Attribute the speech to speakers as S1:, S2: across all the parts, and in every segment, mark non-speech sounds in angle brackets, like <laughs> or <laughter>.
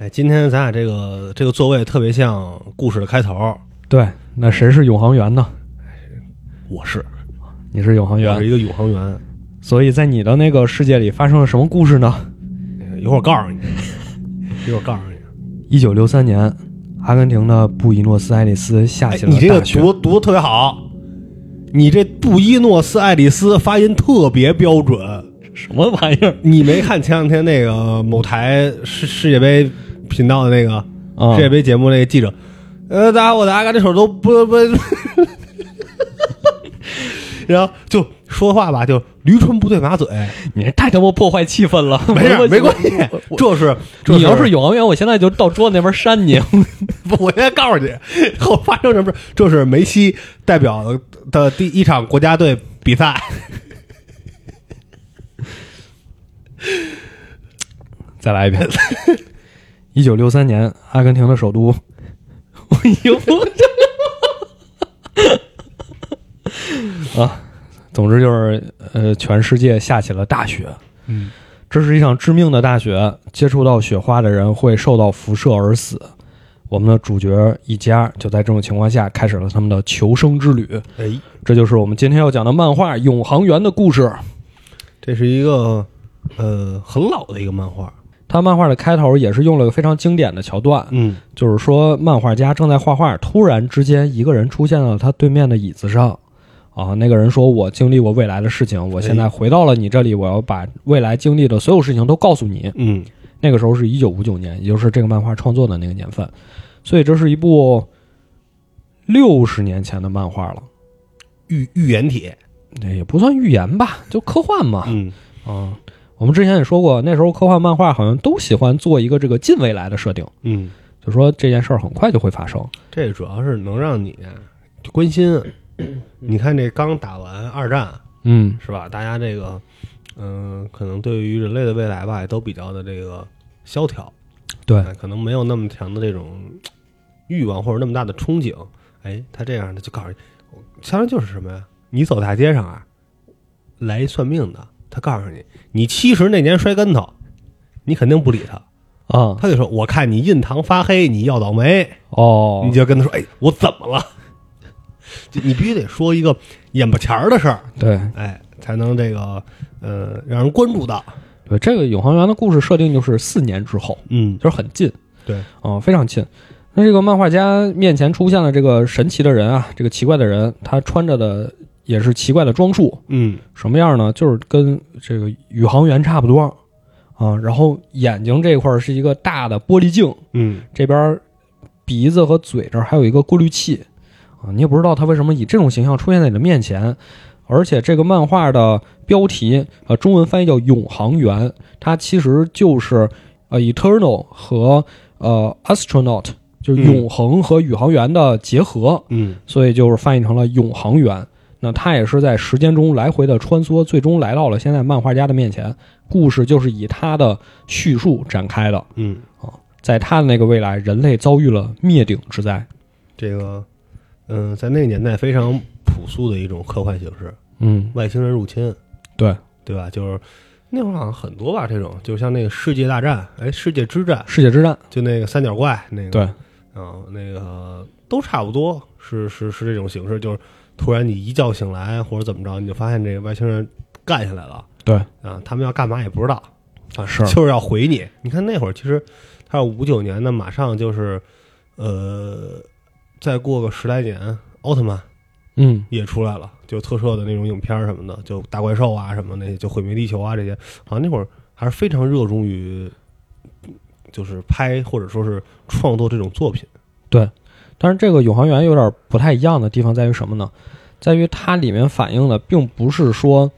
S1: 哎，今天咱俩这个这个座位特别像故事的开头。
S2: 对，那谁是永航员呢？
S1: 我是，
S2: 你是永航员
S1: 我是，一个永航员。
S2: 所以在你的那个世界里发生了什么故事呢？
S1: 一会儿告诉你，一会儿告诉你。
S2: 一九六三年，阿根廷的布宜诺斯艾利斯下
S1: 哎
S2: 起，了
S1: 你这个。读读的特别好，你这布宜诺斯艾利斯发音特别标准。
S2: 什么玩意儿
S1: 你没看前两天那个某台世世界杯频道的那个
S2: 啊
S1: 世界杯节目那个记者，呃，大家我的阿根廷手都不 <laughs> 不，<laughs> 然后就说话吧，就驴唇不对马嘴，
S2: 你这太他妈破坏气氛了。<laughs>
S1: 没事没关系，这是
S2: 你要是永恒源，我现在就到桌子那边扇你。
S1: 我现在告诉你，后发生什么事？这是梅西代表的第一场国家队比赛。
S2: 再来一遍。一九六三年，阿根廷的首都，<laughs> 哎呦，<laughs> 啊，总之就是呃，全世界下起了大雪。
S1: 嗯，
S2: 这是一场致命的大雪，接触到雪花的人会受到辐射而死。我们的主角一家就在这种情况下开始了他们的求生之旅。
S1: 哎，
S2: 这就是我们今天要讲的漫画《永航员》的故事。
S1: 这是一个呃很老的一个漫画。
S2: 他漫画的开头也是用了个非常经典的桥段，
S1: 嗯
S2: 就是说漫画家正在画画，突然之间一个人出现了他对面的椅子上。啊，那个人说：“我经历过未来的事情，我现在回到了你这里，我要把未来经历的所有事情都告诉你。
S1: 嗯，”
S2: 那个时候是一九五九年，也就是这个漫画创作的那个年份，所以这是一部六十年前的漫画了。
S1: 预预言帖。
S2: 那也不算预言吧，就科幻嘛。
S1: 嗯
S2: 啊，我们之前也说过，那时候科幻漫画好像都喜欢做一个这个近未来的设定，
S1: 嗯，
S2: 就说这件事儿很快就会发生。
S1: 这主要是能让你关心。你看这刚打完二战
S2: 嗯，
S1: 是吧？大家这个嗯、可能对于人类的未来吧，也都比较的这个萧条。
S2: 对，
S1: 哎可能没有那么强的这种欲望或者那么大的憧憬。哎，他这样的就告诉你，相当就是什么呀？你走大街上啊，来一算命的，他告诉你，你七十那年摔跟头，你肯定不理他，
S2: 啊，
S1: 他就说，我看你印堂发黑，你要倒霉，
S2: 哦，
S1: 你就跟他说，哎，我怎么了？<laughs> 就你必须得说一个眼巴前儿的事儿，
S2: 对
S1: 哎，才能这个呃让人关注到。
S2: 对，这个永恒园的故事设定就是四年之后，
S1: 嗯，
S2: 就是很近，
S1: 对，
S2: 啊、非常近。那这个漫画家面前出现了这个神奇的人啊，这个奇怪的人，他穿着的也是奇怪的装束，
S1: 嗯
S2: 什么样呢？就是跟这个宇航员差不多啊。然后眼睛这块儿是一个大的玻璃镜，
S1: 嗯
S2: 这边鼻子和嘴这儿还有一个过滤器啊。你也不知道他为什么以这种形象出现在你的面前。而且这个漫画的标题，呃，中文翻译叫《永航员》，它其实就是呃 eternal 和呃 astronaut，就是
S1: 嗯
S2: 永恒和宇航员的结合。
S1: 嗯
S2: 所以就是翻译成了永航员。那他也是在时间中来回的穿梭，最终来到了现在漫画家的面前。故事就是以他的叙述展开的。
S1: 嗯啊，
S2: 在他的那个未来，人类遭遇了灭顶之灾。
S1: 这个嗯，在那个年代非常朴素的一种科幻形式，
S2: 嗯，
S1: 外星人入侵，
S2: 对，
S1: 对吧？就是那会儿好像很多吧，这种就像那个世界大战，哎，世界之战，
S2: 世界之战，
S1: 就那个三角怪那个，
S2: 对，
S1: 啊，那个都差不多，是是是这种形式，就是突然你一觉醒来或者怎么着，你就发现这个外星人干下来了，
S2: 对，
S1: 啊，他们要干嘛也不知道，啊，
S2: 是。
S1: 就是要毁你。你看那会儿其实他要五九年的，马上就是呃，再过个十来年，奥特曼
S2: 嗯，
S1: 也出来了，就特摄的那种影片什么的，就大怪兽啊什么那些，就毁灭地球啊这些，好像那会儿还是非常热衷于，就是拍或者说是创作这种作品。
S2: 但是这个永航员有点不太一样的地方在于什么呢？在于它里面反映的并不是说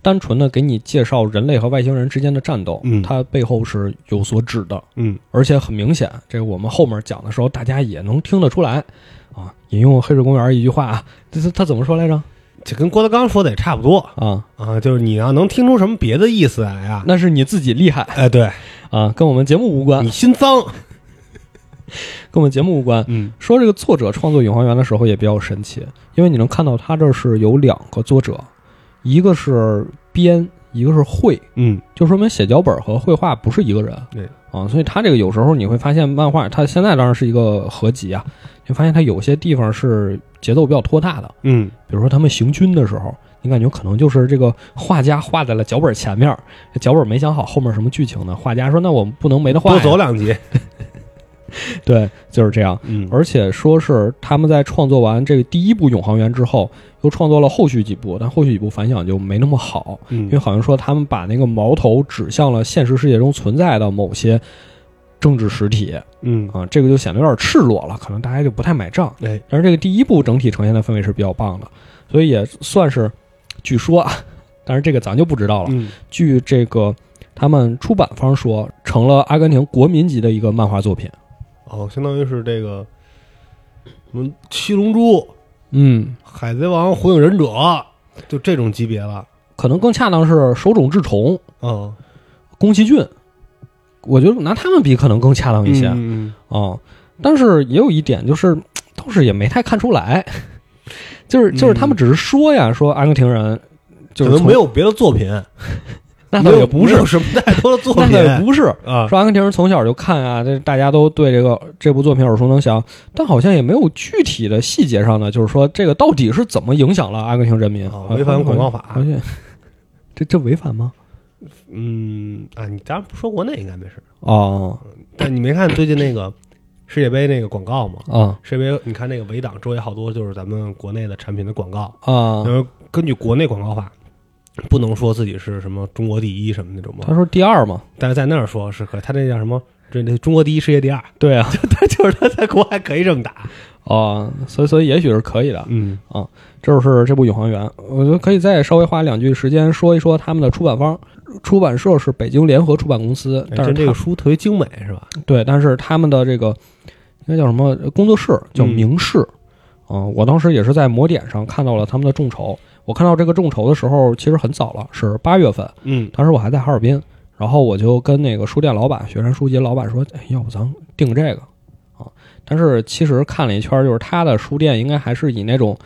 S2: 单纯的给你介绍人类和外星人之间的战斗，
S1: 嗯
S2: 它背后是有所指的。
S1: 嗯
S2: 而且很明显，这个我们后面讲的时候，大家也能听得出来啊。引用《黑水公园》一句话啊，这是他怎么说来着？
S1: 这跟郭德纲说的也差不多
S2: 啊，
S1: 啊，就是你要能听出什么别的意思来呀？
S2: 那是你自己厉害
S1: 哎，对
S2: 啊，跟我们节目无关
S1: 你，心脏，<laughs>
S2: 跟我们节目无关。
S1: 嗯
S2: 说这个作者创作《永恒源》的时候也比较神奇，因为你能看到他这是有两个作者，一个是编，一个是绘，
S1: 嗯，
S2: 就说明写脚本和绘画不是一个人。
S1: 对
S2: 啊，所以他这个有时候你会发现，漫画它现在当然是一个合集啊，你发现它有些地方是节奏比较拖沓的。
S1: 嗯，
S2: 比如说他们行军的时候，你感觉可能就是这个画家画在了脚本前面，脚本没想好后面什么剧情呢？画家说：“那我们不能没得画
S1: 多。走两集，<laughs>
S2: 对，就是这样。
S1: 嗯，
S2: 而且说是他们在创作完这个第一部《永恒园》之后，又创作了后续几部，但后续几部反响就没那么好，
S1: 嗯
S2: 因为好像说他们把那个矛头指向了现实世界中存在的某些政治实体
S1: 嗯，
S2: 啊，这个就显得有点赤裸了，可能大家就不太买账。
S1: 哎，
S2: 但是这个第一部整体呈现的氛围是比较棒的，所以也算是，据说啊，<laughs> 但是这个咱就不知道了。
S1: 嗯，
S2: 据这个他们出版方说，成了阿根廷国民级的一个漫画作品。
S1: 哦，相当于是这个什么七龙珠、
S2: 嗯，
S1: 海贼王、火影忍者，就这种级别了。
S2: 可能更恰当是手冢治虫、
S1: 嗯，
S2: 宫崎骏，我觉得拿他们比可能更恰当一些啊、
S1: 嗯
S2: 但是也有一点就是，倒是也没太看出来，就是就是他们只是说呀，说阿根廷人就是
S1: 没，有别的作品，<laughs>
S2: 那倒也不是，
S1: 什么太多的作 <laughs>
S2: 那
S1: 品
S2: 倒也不是。
S1: 啊。
S2: 说阿根廷人从小就看啊，这大家都对这个这部作品耳熟能详，但好像也没有具体的细节上的，就是说这个到底是怎么影响了阿根廷人民？
S1: 哦违反广告法 <laughs>
S2: 这这违反吗？
S1: 嗯啊，你当然不说国内应该没事，
S2: 哦
S1: 但你没看最近那个世界杯那个广告吗？
S2: 啊
S1: 世界杯，你看那个围挡周围好多就是咱们国内的产品的广告，
S2: 啊！
S1: 然后根据国内广告法，不能说自己是什么中国第一什么那种嘛
S2: 他。说第二嘛，
S1: 但是在那儿说是可以，他那叫什么？这那中国第一，世界第二，
S2: 对啊，<laughs>
S1: 他就是他在国外可以这么打。
S2: 哦，所以所以也许是可以的。
S1: 嗯
S2: 这就是这部《宇航员》，我觉得可以再稍微花两句时间说一说他们的出版方。出版社是北京联合出版公司，但是
S1: 哎这这个书特别精美是吧？
S2: 对，但是他们的这个应该叫什么工作室叫
S1: 嗯
S2: 明视，嗯、我当时也是在魔点上看到了他们的众筹。我看到这个众筹的时候，其实很早了，是八月份，
S1: 嗯。
S2: 当时我还在哈尔滨，然后我就跟那个书店老板、雪山书籍老板说，哎，要不咱定这个？啊？但是其实看了一圈，就是他的书店应该还是以那种，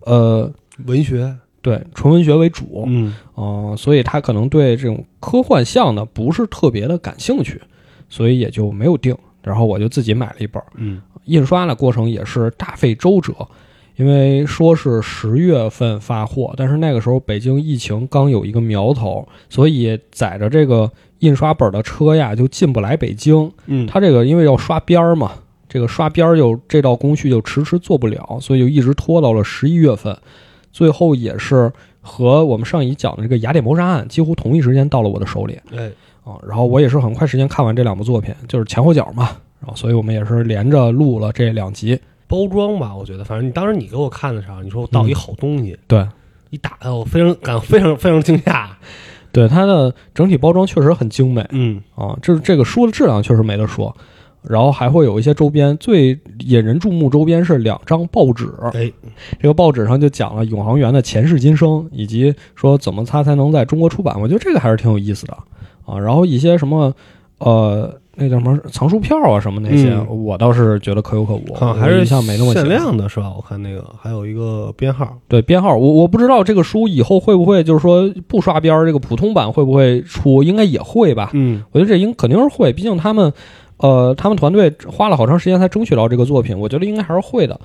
S2: 呃，
S1: 文学，
S2: 对，纯文学为主，
S1: 嗯。
S2: 嗯、所以他可能对这种科幻向的不是特别的感兴趣，所以也就没有定。然后我就自己买了一本儿，
S1: 嗯。
S2: 印刷的过程也是大费周折，因为说是十月份发货，但是那个时候北京疫情刚有一个苗头，所以载着这个印刷本的车呀就进不来北京。
S1: 嗯，
S2: 它这个因为要刷边儿嘛，这个刷边儿就这道工序就迟迟做不了，所以就一直拖到了十一月份，最后也是和我们上一讲的这个雅典谋杀案几乎同一时间到了我的手里
S1: 哎，
S2: 啊。然后我也是很快时间看完这两部作品，就是前后脚嘛。然后所以我们也是连着录了这两集。
S1: 包装吧，我觉得，反正你当时你给我看的时候，你说我到一好东西，
S2: 对
S1: 一打开我非常感非常非常惊讶。
S2: 对，它的整体包装确实很精美
S1: 嗯
S2: 啊，就是这个书的质量确实没得说。然后还会有一些周边，最引人注目周边是两张报纸，
S1: 哎，
S2: 这个报纸上就讲了永航员的前世今生，以及说怎么他才能在中国出版。我觉得这个还是挺有意思的啊。然后一些什么，呃，那叫什么藏书票啊什么那些，
S1: 嗯
S2: 我倒是觉得可有可无，
S1: 好像还是
S2: 我印象没那么
S1: 限
S2: 强
S1: 量的是吧？我看那个还有一个编号，
S2: 对编号，我我不知道这个书以后会不会就是说不刷边儿，这个普通版会不会出？应该也会吧。
S1: 嗯
S2: 我觉得这应肯定是会，毕竟他们，呃，他们团队花了好长时间才争取到这个作品，我觉得应该还是会的。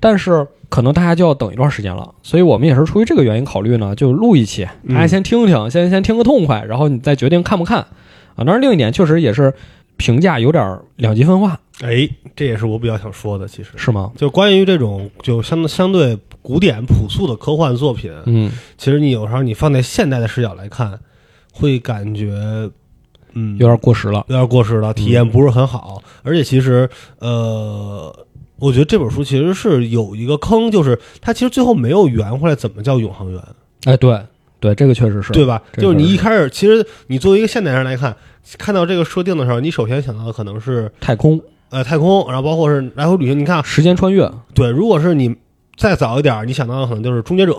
S2: 但是可能大家就要等一段时间了，所以我们也是出于这个原因考虑呢，就录一期，
S1: 嗯
S2: 大家先听听，先先听个痛快，然后你再决定看不看啊。当然，另一点确实也是评价有点两极分化，
S1: 哎，这也是我比较想说的，其实
S2: 是吗？
S1: 就关于这种就相相对古典朴素的科幻作品，
S2: 嗯，
S1: 其实你有时候你放在现代的视角来看，会感觉嗯
S2: 有点过时了。
S1: 有点过时了，体验不是很好。而且其实呃，我觉得这本书其实是有一个坑，就是它其实最后没有圆回来怎么叫永恒园，
S2: 哎，对对，这个确实是
S1: 对吧？就是你一开始，其实你作为一个现代人来看，看到这个设定的时候，你首先想到的可能是
S2: 太空
S1: 呃太空，然后包括是来回旅行。你看，
S2: 时间穿越，
S1: 对，如果是你再早一点，你想到的可能就是终结者，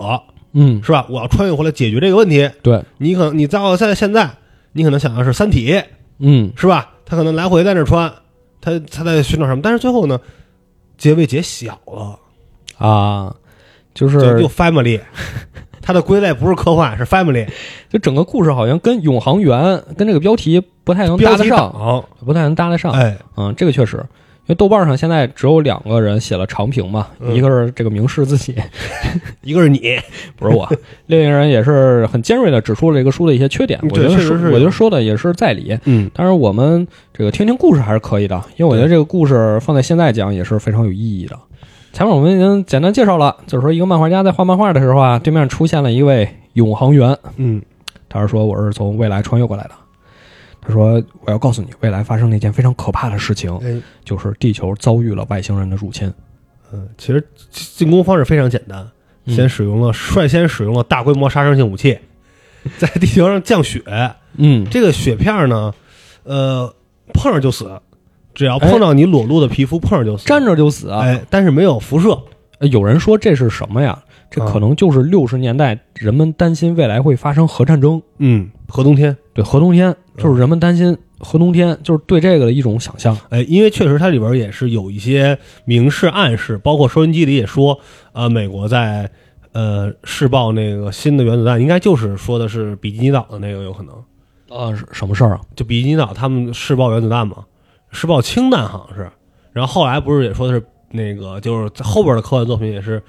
S2: 嗯，
S1: 是吧？我要穿越回来解决这个问题。
S2: 对，
S1: 你可能你再在现在，你可能想到是三体，
S2: 嗯，
S1: 是吧？他可能来回在那穿，他他在寻找什么？但是最后呢，结尾结小了。
S2: 啊，就
S1: 就是就 family，<laughs> 它的归类不是科幻，是 family，
S2: 就整个故事好像跟永航员跟这个标题不太能搭得上，不太能搭得上。
S1: 哎，
S2: 嗯，这个确实，因为豆瓣上现在只有两个人写了长评嘛，
S1: 嗯
S2: 一个是这个明世自己，<laughs>
S1: 一个是你，<laughs>
S2: 不是我，另一个人也是很尖锐的指出了这个书的一些缺点。我觉得我觉得说的也是在理。
S1: 嗯
S2: 但是，我们这个听听故事还是可以的，因为我觉得这个故事放在现在讲也是非常有意义的。前面我们已经简单介绍了，就是说一个漫画家在画漫画的时候啊，对面出现了一位永恒员，
S1: 嗯。
S2: 他是说我是从未来穿越过来的。他说我要告诉你，未来发生了一件非常可怕的事情，
S1: 哎。
S2: 就是地球遭遇了外星人的入侵。
S1: 嗯，其实进攻方式非常简单，
S2: 嗯。
S1: 先使用了率先使用了大规模杀伤性武器，<laughs> 在地球上降雪，
S2: 嗯，
S1: 这个雪片呢，呃，碰上就死，只要碰到你裸露的皮肤，碰上就死，
S2: 沾着就死啊！
S1: 哎，但是没有辐射，
S2: 呃有人说这是什么呀？这可能就是六十年代人们担心未来会发生核战争，
S1: 嗯，核冬天，
S2: 对核冬天，就是人们担心核冬天，就是对这个的一种想象。
S1: 哎，因为确实它里边也是有一些明示暗示，包括收音机里也说，呃，美国在呃试爆那个新的原子弹，应该就是说的是比基尼岛的那个有可能，
S2: 呃，什么事儿啊？
S1: 就比基尼岛他们试爆原子弹嘛，试爆氢弹好像是，然后后来不是也说的是那个，就是在后边的科幻作品也是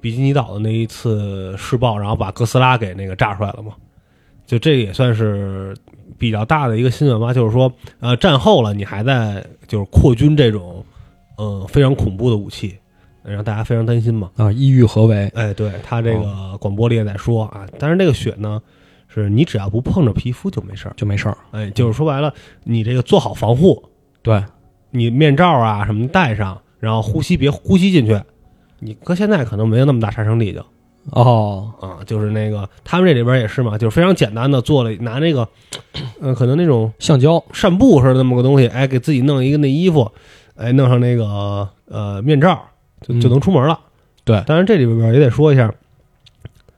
S1: 比基尼岛的那一次试爆，然后把哥斯拉给那个炸出来了嘛，就这个也算是比较大的一个新闻吧，就是说，呃，战后了，你还在就是扩军这种，呃，非常恐怖的武器，让大家非常担心嘛。
S2: 啊，意欲何为？
S1: 哎，对他这个广播里也在说啊，但是那个血呢，是你只要不碰着皮肤就没事儿。
S2: 就没事儿。
S1: 哎，就是说白了，你这个做好防护，
S2: 对，
S1: 你面罩啊什么戴上，然后呼吸别呼吸进去。你搁现在可能没有那么大杀伤力就。
S2: 哦，
S1: 啊，就是那个他们这里边也是嘛，就是非常简单的做了拿那个，嗯、可能那种
S2: 橡胶，
S1: 扇布似的那么个东西，哎，给自己弄一个那衣服，哎，弄上那个呃面罩，就就
S2: 嗯
S1: 能出门了。
S2: 对。
S1: 当然这里边也得说一下，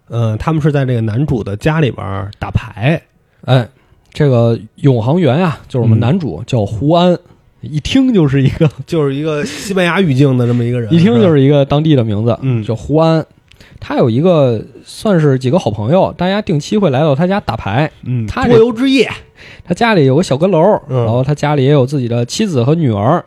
S1: 呃，他们是在这个男主的家里边打牌，
S2: 哎，这个永航员呀，就是我们
S1: 嗯。
S2: 男主叫胡安，一听就是一个，<laughs>
S1: 就是一个西班牙语境的这么一个人，
S2: 一听就是一个当地的名字，
S1: 嗯
S2: 叫胡安。他有一个算是几个好朋友，大家定期会来到他家打牌。
S1: 嗯，
S2: 他这
S1: 桌游之夜，
S2: 他家里有个小阁楼，
S1: 嗯
S2: 然后他家里也有自己的妻子和女儿。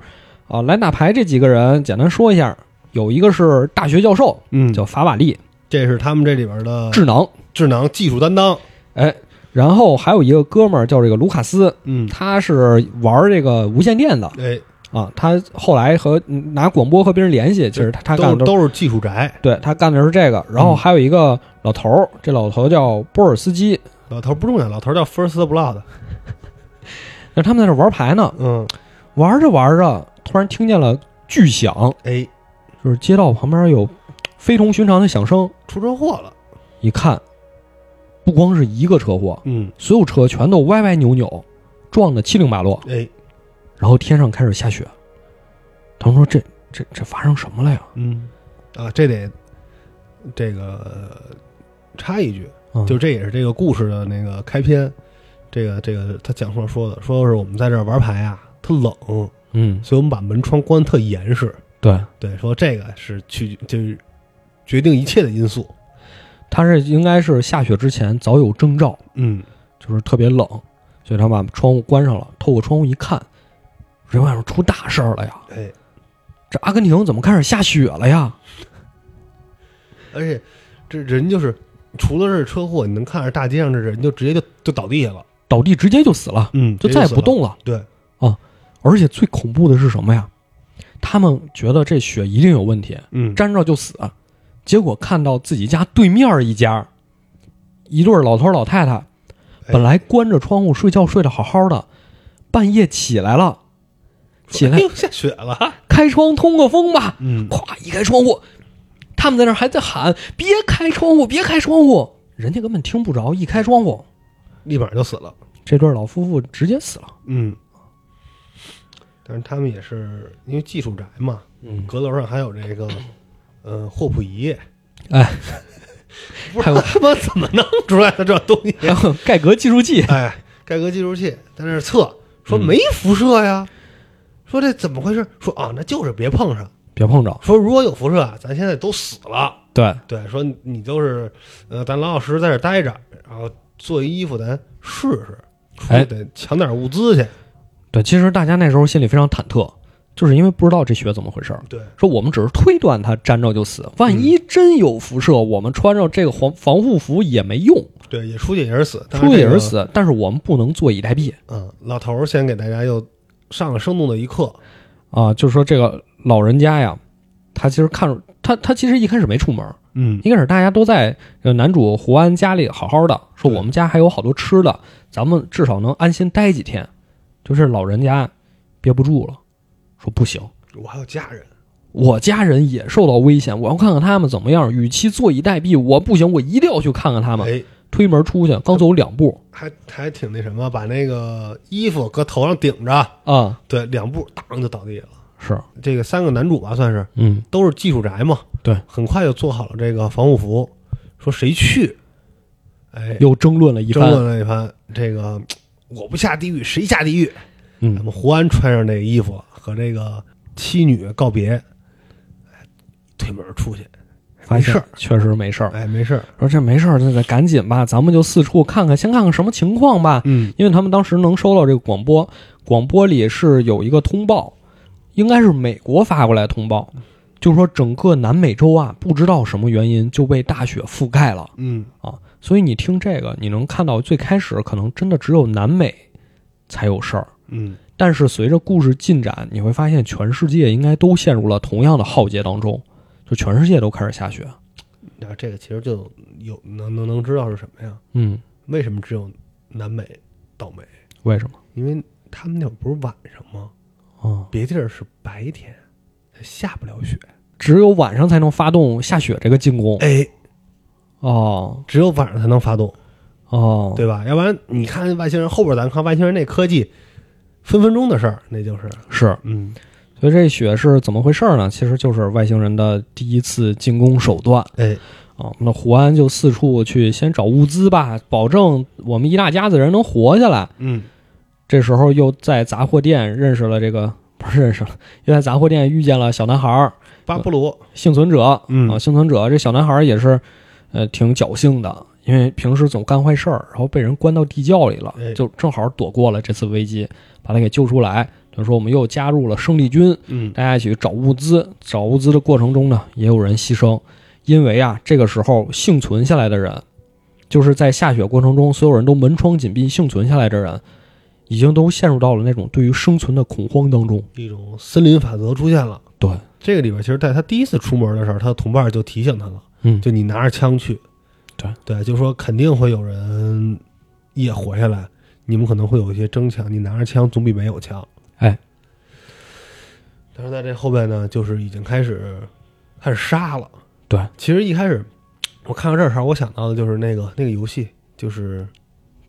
S2: 啊，来打牌这几个人，简单说一下，有一个是大学教授，
S1: 嗯，
S2: 叫法瓦利，
S1: 这是他们这里边的
S2: 智囊。
S1: 智囊技术担当，
S2: 哎，然后还有一个哥们儿叫这个卢卡斯，
S1: 嗯，
S2: 他是玩这个无线电的。
S1: 哎，
S2: 啊。他后来和嗯拿广播和别人联系，其实他他干的都
S1: 都是技术宅，
S2: 对他干的是这个。然后还有一个老头儿，这老头儿叫波尔斯基，
S1: 老头不重要，老头叫 First Blood，<laughs>
S2: 那他们在这玩牌呢，
S1: 嗯，
S2: 玩着玩着，突然听见了巨响，
S1: 哎，
S2: 就是街道旁边有非同寻常的响声。
S1: 出车祸了，
S2: 一看，不光是一个车祸，
S1: 嗯，
S2: 所有车全都歪歪扭扭，撞得七零八落。
S1: 哎，
S2: 然后天上开始下雪。他们说这这这发生什么了呀？
S1: 嗯，啊，这得这个插一句，
S2: 嗯。
S1: 就这也是这个故事的那个开篇，这个这个他讲述说的，说是我们在这儿玩牌啊，特冷，
S2: 嗯，
S1: 所以我们把门窗关特严实，
S2: 对，
S1: 对，说这个是去就是决定一切的因素，
S2: 他是应该是下雪之前早有征兆，
S1: 嗯，
S2: 就是特别冷，所以他把窗户关上了。透过窗户一看，这外面出大事儿了呀！
S1: 哎，
S2: 这阿根廷怎么开始下雪了呀？
S1: 而且这人就是除了是车祸，你能看着大街上这人就直接就就倒地下了，
S2: 倒地直接就死了，
S1: 嗯，
S2: 就再也不动了。
S1: 对啊，
S2: 而且最恐怖的是什么呀？他们觉得这雪一定有问题，
S1: 嗯，
S2: 沾着就死。结果看到自己家对面一家，一对老头老太太，本来关着窗户睡觉睡得好好的，半夜起来了，起来
S1: 哎 <laughs> 下雪了，
S2: 开窗通个风吧，
S1: 嗯，
S2: 咵一开窗户，他们在那儿还在喊别开窗户，别开窗户，人家根本听不着，一开窗户，
S1: 立马就死了，
S2: 这对老夫妇直接死了。
S1: 嗯。但是他们也是因为技术宅嘛，
S2: 嗯，
S1: 阁楼上还有这个，呃，霍普仪，
S2: 哎，<laughs>
S1: 不知道他妈怎么弄出来的这东西。
S2: 然后盖革计数器，
S1: 哎，盖革计数器在那儿测，说
S2: 嗯
S1: 没辐射呀，说这怎么回事？说啊，那就是别碰上。
S2: 别碰着。
S1: 说如果有辐射啊，咱现在都死了。
S2: 对，
S1: 对，说你就是呃，咱老老实实在这待着，然后做一衣服咱试试，出
S2: 哎
S1: 得抢点物资去。
S2: 对，其实大家那时候心里非常忐忑，就是因为不知道这血怎么回事儿。
S1: 对，
S2: 说我们只是推断他沾着就死，万一真有辐射，我们穿着这个防防护服也没用，
S1: 对，也出去也是死，
S2: 出去也是。死。但是我们不能坐以待毙
S1: 嗯，老头儿先给大家又上了生动的一课。
S2: 啊！就是说这个老人家呀，他其实看着他他其实一开始没出门，
S1: 嗯
S2: 一开始大家都在呃男主胡安家里好好的，说我们家还有好多吃的，咱们至少能安心待几天。就是老人家憋不住了，说不行，
S1: 我还有家人。
S2: 我家人也受到危险，我要看看他们怎么样。与其坐以待毙，我不行，我一定要去看看他们。
S1: 哎，
S2: 推门出去，刚走两步
S1: 还还挺那什么，把那个衣服搁头上顶着，
S2: 啊，
S1: 对，两步当就倒地了。
S2: 是，
S1: 这个三个男主吧，算是
S2: 嗯，
S1: 都是技术宅嘛，
S2: 对，
S1: 很快就做好了这个防护服。说谁去？哎，
S2: 又争论了一番争。
S1: 论了一番。这个我不下地狱，谁下地狱？咱
S2: 嗯，
S1: 们胡安穿上那个衣服和这个妻女告别，哎，推门出去，没事儿
S2: 确实没事儿。
S1: 哎，没事儿。
S2: 说这没事儿，那得赶紧吧，咱们就四处看看，先看看什么情况吧。
S1: 嗯
S2: 因为他们当时能收到这个广播，广播里是有一个通报，应该是美国发过来通报，就说整个南美洲啊，不知道什么原因就被大雪覆盖了
S1: 嗯，
S2: 啊。所以你听这个，你能看到最开始可能真的只有南美才有事儿，
S1: 嗯，
S2: 但是随着故事进展，你会发现全世界应该都陷入了同样的浩劫当中，就全世界都开始下雪。
S1: 那这个其实就有能能能知道是什么呀？
S2: 嗯，
S1: 为什么只有南美倒霉？
S2: 为什么？
S1: 因为他们那会儿不是晚上吗？
S2: 哦，
S1: 别地儿是白天，下不了雪。
S2: 只有晚上才能发动下雪这个进攻。
S1: 哎，
S2: 哦
S1: 只有晚上才能发动，
S2: 哦，
S1: 对吧？要不然你看外星人后边，咱看外星人那科技，分分钟的事儿，那就是，
S2: 是。
S1: 嗯，
S2: 所以这雪是怎么回事呢？其实就是外星人的第一次进攻手段
S1: 哎，
S2: 啊。那胡安就四处去先找物资吧，保证我们一大家子人能活下来。
S1: 嗯，
S2: 这时候又在杂货店认识了这个，不是认识了，又在杂货店遇见了小男孩儿
S1: 巴布鲁，
S2: 幸存者。
S1: 嗯
S2: 啊，幸存者这小男孩儿也是，呃，挺侥幸的，因为平时总干坏事儿，然后被人关到地窖里了
S1: 哎，
S2: 就正好躲过了这次危机，把他给救出来。等于说我们又加入了胜利军，
S1: 嗯，
S2: 大家一起去找物资。找物资的过程中呢，也有人牺牲，因为啊，这个时候幸存下来的人，就是在下雪过程中，所有人都门窗紧闭，幸存下来的人，已经都陷入到了那种对于生存的恐慌当中。
S1: 一种森林法则出现了。
S2: 对，
S1: 这个里边，其实在他第一次出门的时候，他的同伴就提醒他了，
S2: 嗯，
S1: 就你拿着枪去，
S2: 对
S1: 对，就说肯定会有人也活下来，你们可能会有一些争抢，你拿着枪总比没有强。
S2: 哎，
S1: 但是在这后边呢，就是已经开始开始杀了。
S2: 对，
S1: 其实一开始我看到这儿时候，我想到的就是那个那个游戏，就是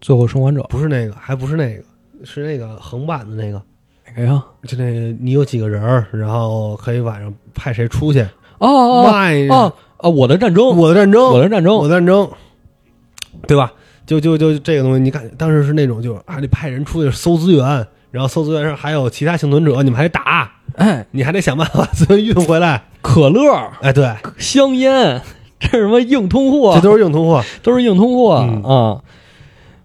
S2: 最后生还者
S1: 不是那个，还不是那个，是那个横版的那个。
S2: 哪个呀？
S1: 就那个你有几个人儿，然后可以晚上派谁出去
S2: 哦哦
S1: 卖
S2: 哦哦，我的战争，
S1: 我的战争，
S2: 我的战争
S1: 我的战争，对吧？就就就这个东西，你看当时是那种就是啊，你派人出去搜资源，然后搜资源上还有其他幸存者，你们还得打，
S2: 哎，
S1: 你还得想办法 <laughs> 把资源运回来。
S2: 可乐、
S1: 哎，对，
S2: 香烟，这是什么硬通货？
S1: 这都是硬通货。
S2: 都是硬通货、
S1: 嗯
S2: 啊。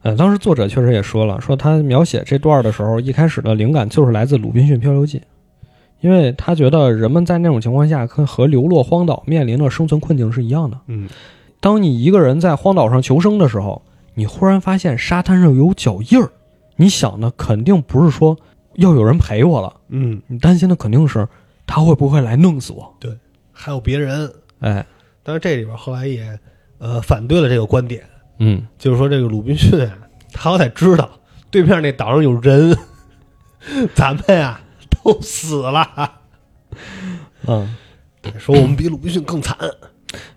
S2: 呃，当时作者确实也说了，说他描写这段的时候，一开始的灵感就是来自《鲁滨逊漂流记》，因为他觉得人们在那种情况下跟和流落荒岛面临的生存困境是一样的。
S1: 嗯，
S2: 当你一个人在荒岛上求生的时候，你忽然发现沙滩上有脚印儿，你想的肯定不是说要有人陪我了，
S1: 嗯，
S2: 你担心的肯定是他会不会来弄死我。
S1: 对还有别人。
S2: 哎，
S1: 但是这里边后来也呃反对了这个观点，
S2: 嗯，
S1: 就是说这个鲁滨逊啊，他好歹知道对面那岛上有人，<laughs> 咱们呀都死了。
S2: 嗯，
S1: 说我们比鲁滨逊更惨。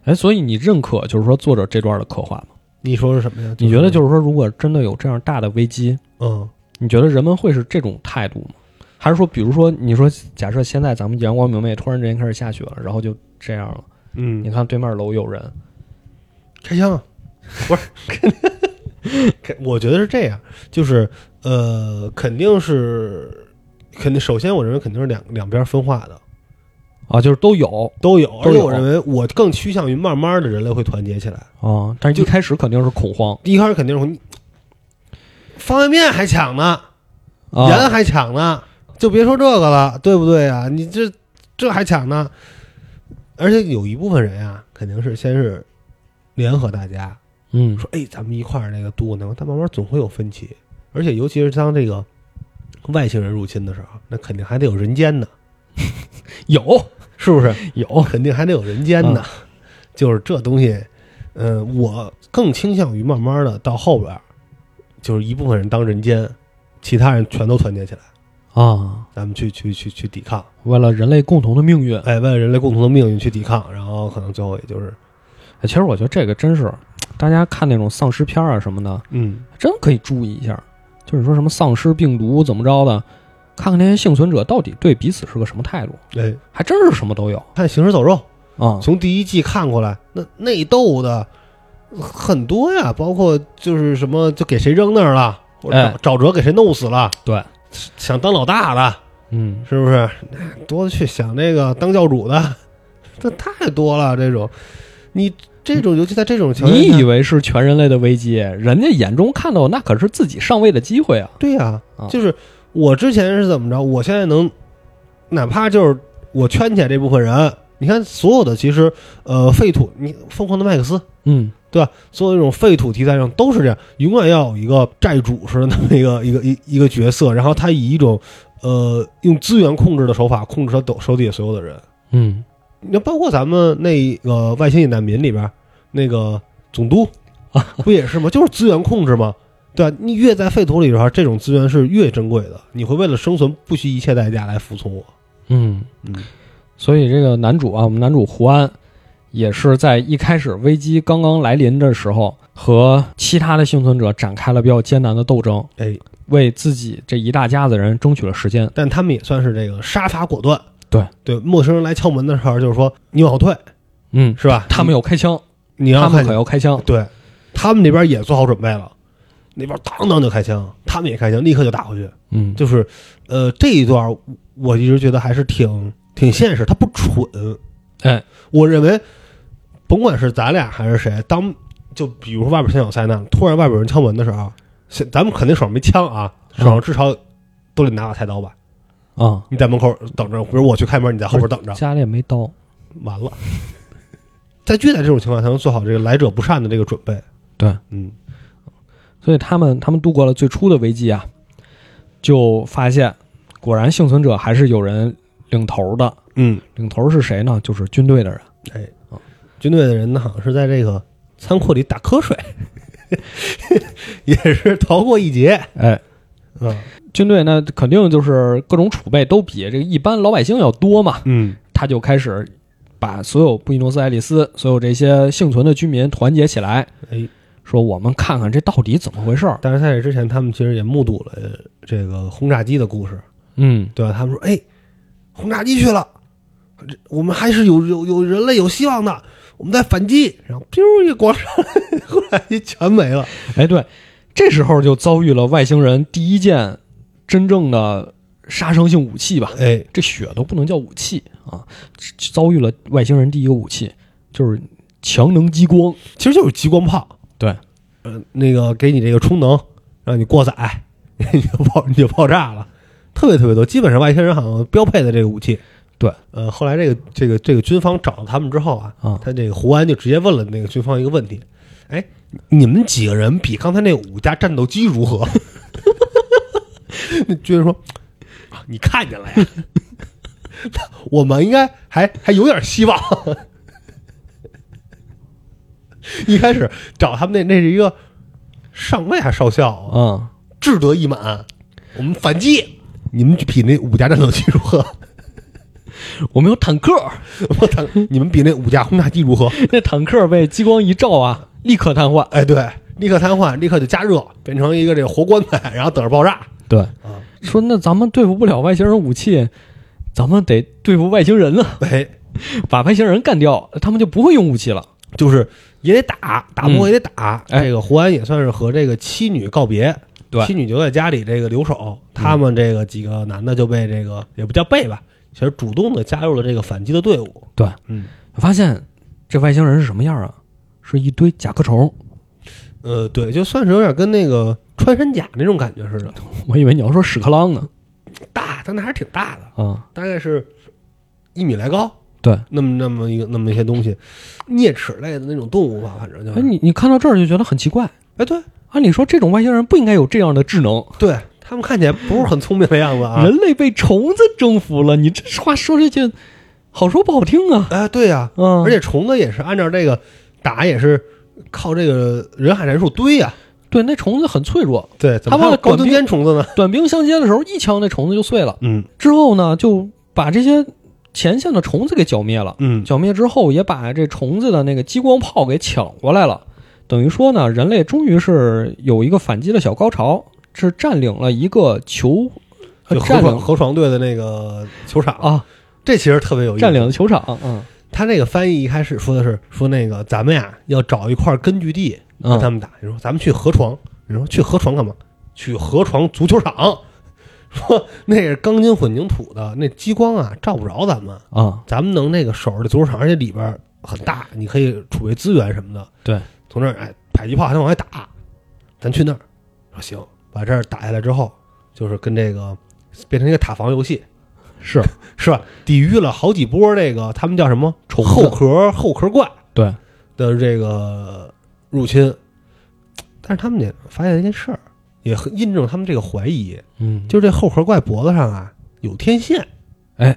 S2: 哎，所以你认可就是说作者这段的刻画吗？
S1: 你说是什么呀？
S2: 你觉得就是说，如果真的有这样大的危机，
S1: 嗯
S2: 你觉得人们会是这种态度吗？还是说，比如说，你说假设现在咱们阳光明媚，突然之间开始下雪了，然后就这样了，
S1: 嗯
S2: 你看对面楼有人，
S1: 开枪啊，不是？肯 <laughs> 我觉得是这样，就是呃，肯定是肯定，首先我认为肯定是两两边分化的。
S2: 啊，就是都有
S1: 都有。而且我认为，我更趋向于慢慢的人类会团结起来。
S2: 啊，但是一开始肯定是恐慌
S1: 一开始肯定是方便面还抢呢，
S2: 啊，
S1: 人还抢呢，就别说这个了，对不对啊？你这这还抢呢？而且有一部分人啊，肯定是先是联合大家
S2: 嗯
S1: 说，哎，咱们一块儿那个度那个，但慢慢总会有分歧。而且尤其是当这个外星人入侵的时候，那肯定还得有人间呢，<laughs>
S2: 有
S1: 是不是？
S2: 有
S1: 肯定还得有人间呢。就是这东西，嗯、我更倾向于慢慢的到后边，就是一部分人当人间，其他人全都团结起来，
S2: 啊，
S1: 咱们去去去去抵抗。
S2: 为了人类共同的命运，
S1: 哎，为了人类共同的命运去抵抗，然后可能最后也就是，
S2: 哎其实我觉得这个真是，大家看那种丧尸片啊什么的，
S1: 嗯，
S2: 真可以注意一下。就是说什么丧尸病毒怎么着的，看看那些幸存者到底对彼此是个什么态度，
S1: 哎，
S2: 还真是什么都有
S1: 看《行尸走肉》，
S2: 啊。
S1: 从第一季看过来，那内斗的很多呀，包括就是什么就给谁扔那儿了，或者
S2: 哎
S1: 找找辙给谁弄死了，
S2: 对，
S1: 想当老大的，
S2: 嗯，
S1: 是不是？多的去想那个当教主的，这太多了。这种，你这种尤其在这种情况下，
S2: 你以为是全人类的危机，人家眼中看到那可是自己上位的机会啊。
S1: 对呀、
S2: 啊
S1: 就是我之前是怎么着，我现在能，哪怕就是我圈起来这部分人，你看所有的其实呃废土，你疯狂的麦克斯。
S2: 嗯，
S1: 对吧？所有这种废土题材上都是这样，永远要有一个债主似的那么一个一个一一个角色，然后他以一种呃用资源控制的手法控制他手手底下所有的人。
S2: 嗯，
S1: 那包括咱们那个外星野难民里边那个总督
S2: 啊，
S1: 不也是吗？就是资源控制吗？对吧？你越在废土里边，这种资源是越珍贵的，你会为了生存不惜一切代价来服从我。
S2: 嗯，
S1: 嗯，
S2: 所以这个男主啊，我们男主胡安，也是在一开始危机刚刚来临的时候，和其他的幸存者展开了比较艰难的斗争，
S1: 哎，
S2: 为自己这一大家子人争取了时间。
S1: 但他们也算是这个杀伐果断。
S2: 对
S1: 对，陌生人来敲门的时候，就是说你往后退，
S2: 嗯，
S1: 是吧？
S2: 他们要开枪，
S1: 你要
S2: 他们可要开枪。
S1: 对，他们那边也做好准备了，那边当当就开枪，他们也开枪，立刻就打回去。
S2: 嗯，
S1: 就是，呃，这一段我一直觉得还是挺挺现实，他不蠢。
S2: 哎，
S1: 我认为，甭管是咱俩还是谁，当就比如说外边现在有灾难，突然外边有人敲门的时候，现咱们肯定手上没枪啊，手上至少都得拿把菜刀吧。
S2: 啊，
S1: 你在门口等着，比如我去开门，你在后边等着，
S2: 家里也没刀。
S1: 完了。在越在这种情况，才能做好这个来者不善的这个准备。
S2: 对，
S1: 嗯，
S2: 所以他们他们度过了最初的危机啊，就发现果然幸存者还是有人领头的。
S1: 嗯，
S2: 领头是谁呢？就是军队的人。
S1: 哎，军队的人呢，好像是在这个仓库里打瞌睡，<laughs> 也是逃过一劫。
S2: 哎，
S1: 嗯
S2: 军队呢肯定就是各种储备都比这个一般老百姓要多嘛，
S1: 嗯，
S2: 他就开始把所有布宜诺斯艾利斯所有这些幸存的居民团结起来，
S1: 哎，
S2: 说我们看看这到底怎么回事儿。
S1: 但是在这之前，他们其实也目睹了这个轰炸机的故事，
S2: 嗯，
S1: 对吧？他们说，哎，轰炸机去了，这我们还是有有有人类有希望的，我们在反击。然后，biu 一咣上来，<laughs> 后来一全没了。
S2: 哎，对，这时候就遭遇了外星人第一件真正的杀伤性武器吧。
S1: 哎，
S2: 这血都不能叫武器啊，遭遇了外星人第一个武器就是强能激光。
S1: 其实就是激光炮。
S2: 对，
S1: 呃，那个给你这个充能，让你过载，<laughs> 你就爆你就爆炸了，特别特别多。基本上外星人好像标配的这个武器。
S2: 对，
S1: 呃，后来这个这个这个军方找到他们之后啊，
S2: 啊
S1: 他这个胡安就直接问了那个军方一个问题：哎，你们几个人比刚才那五架战斗机如何？<laughs> 那军人说：啊，你看见了呀？<laughs> 我们应该还还有点希望。<laughs> 一开始找他们那那是一个上尉还是少校啊，
S2: 啊，
S1: 志得意满，我们反击，你们比那五架战斗机如何？
S2: 我们有坦克，
S1: 我坦，你们比那五架轰炸机如何？
S2: 那坦克被激光一照啊，立刻瘫痪。
S1: 哎，对，立刻瘫痪，立刻就加热，变成一个这个活棺材，然后等着爆炸。
S2: 对，
S1: 啊，
S2: 说那咱们对付不了外星人武器，咱们得对付外星人啊，
S1: 哎，<laughs>
S2: 把外星人干掉，他们就不会用武器了。
S1: 就是也得打，打不过也得打。
S2: 哎
S1: 这个胡安也算是和这个妻女告别，
S2: 对
S1: 妻女就在家里这个留守，他们这个几个男的就被这个也不叫被吧，其实主动的加入了这个反击的队伍。
S2: 对，
S1: 嗯，
S2: 发现这外星人是什么样啊？是一堆甲壳虫。
S1: 呃，对，就算是有点跟那个穿山甲那种感觉似的，<laughs>
S2: 我以为你要说屎壳郎呢。
S1: 大，但那还是挺大的，
S2: 啊，
S1: 大概是一米来高。
S2: 对，
S1: 那么那么一个那么一些东西，啮齿类的那种动物吧，反正就
S2: 哎，你你看到这儿就觉得很奇怪。
S1: 哎，对
S2: 按理说，这种外星人不应该有这样的智能。
S1: 对，他们看起来不是很聪明的样子啊。<laughs>
S2: 人类被虫子征服了，你这话说这句，好说不好听啊。
S1: 哎，对呀、
S2: 嗯，
S1: 而且虫子也是按照这个打，也是靠这个人海战术堆呀、
S2: 对那虫子很脆弱，
S1: 对，
S2: 他为了
S1: 还有高精
S2: 短兵
S1: 尖虫子呢？
S2: 短兵相接的时候，一枪那虫子就碎了。
S1: 嗯
S2: 之后呢，就把这些前线的虫子给剿灭了。
S1: 嗯，
S2: 剿灭之后，也把这虫子的那个激光炮给抢过来了。等于说呢，人类终于是有一个反击的小高潮，是占领了一个球，呃
S1: 就河床
S2: 占领
S1: 河床队的那个球场，
S2: 啊，
S1: 这其实特别有意思。
S2: 占领的球场。嗯
S1: 他那个翻译一开始说的是说那个咱们呀要找一块根据地跟他
S2: 嗯，
S1: 们打。你说咱们去河床，你说去河床干嘛？去河床足球场。<laughs> 说那是钢筋混凝土的，那激光啊照不着咱们，
S2: 啊，
S1: 咱们能那个守着足球场，而且里边很大，你可以储备资源什么的。
S2: 对，
S1: 从那儿哎迫击炮还能往外打，咱去那儿。说行，把这儿打下来之后，就是跟这个变成一个塔防游戏，
S2: 是 <laughs>
S1: 是吧？抵御了好几波这个他们叫什么
S2: 虫
S1: 后壳后壳怪
S2: 对，
S1: 的这个入侵，但是他们也发现了一件事儿，也很印证他们这个怀疑，
S2: 嗯，
S1: 就是这后壳怪脖子上啊有天线，
S2: 哎，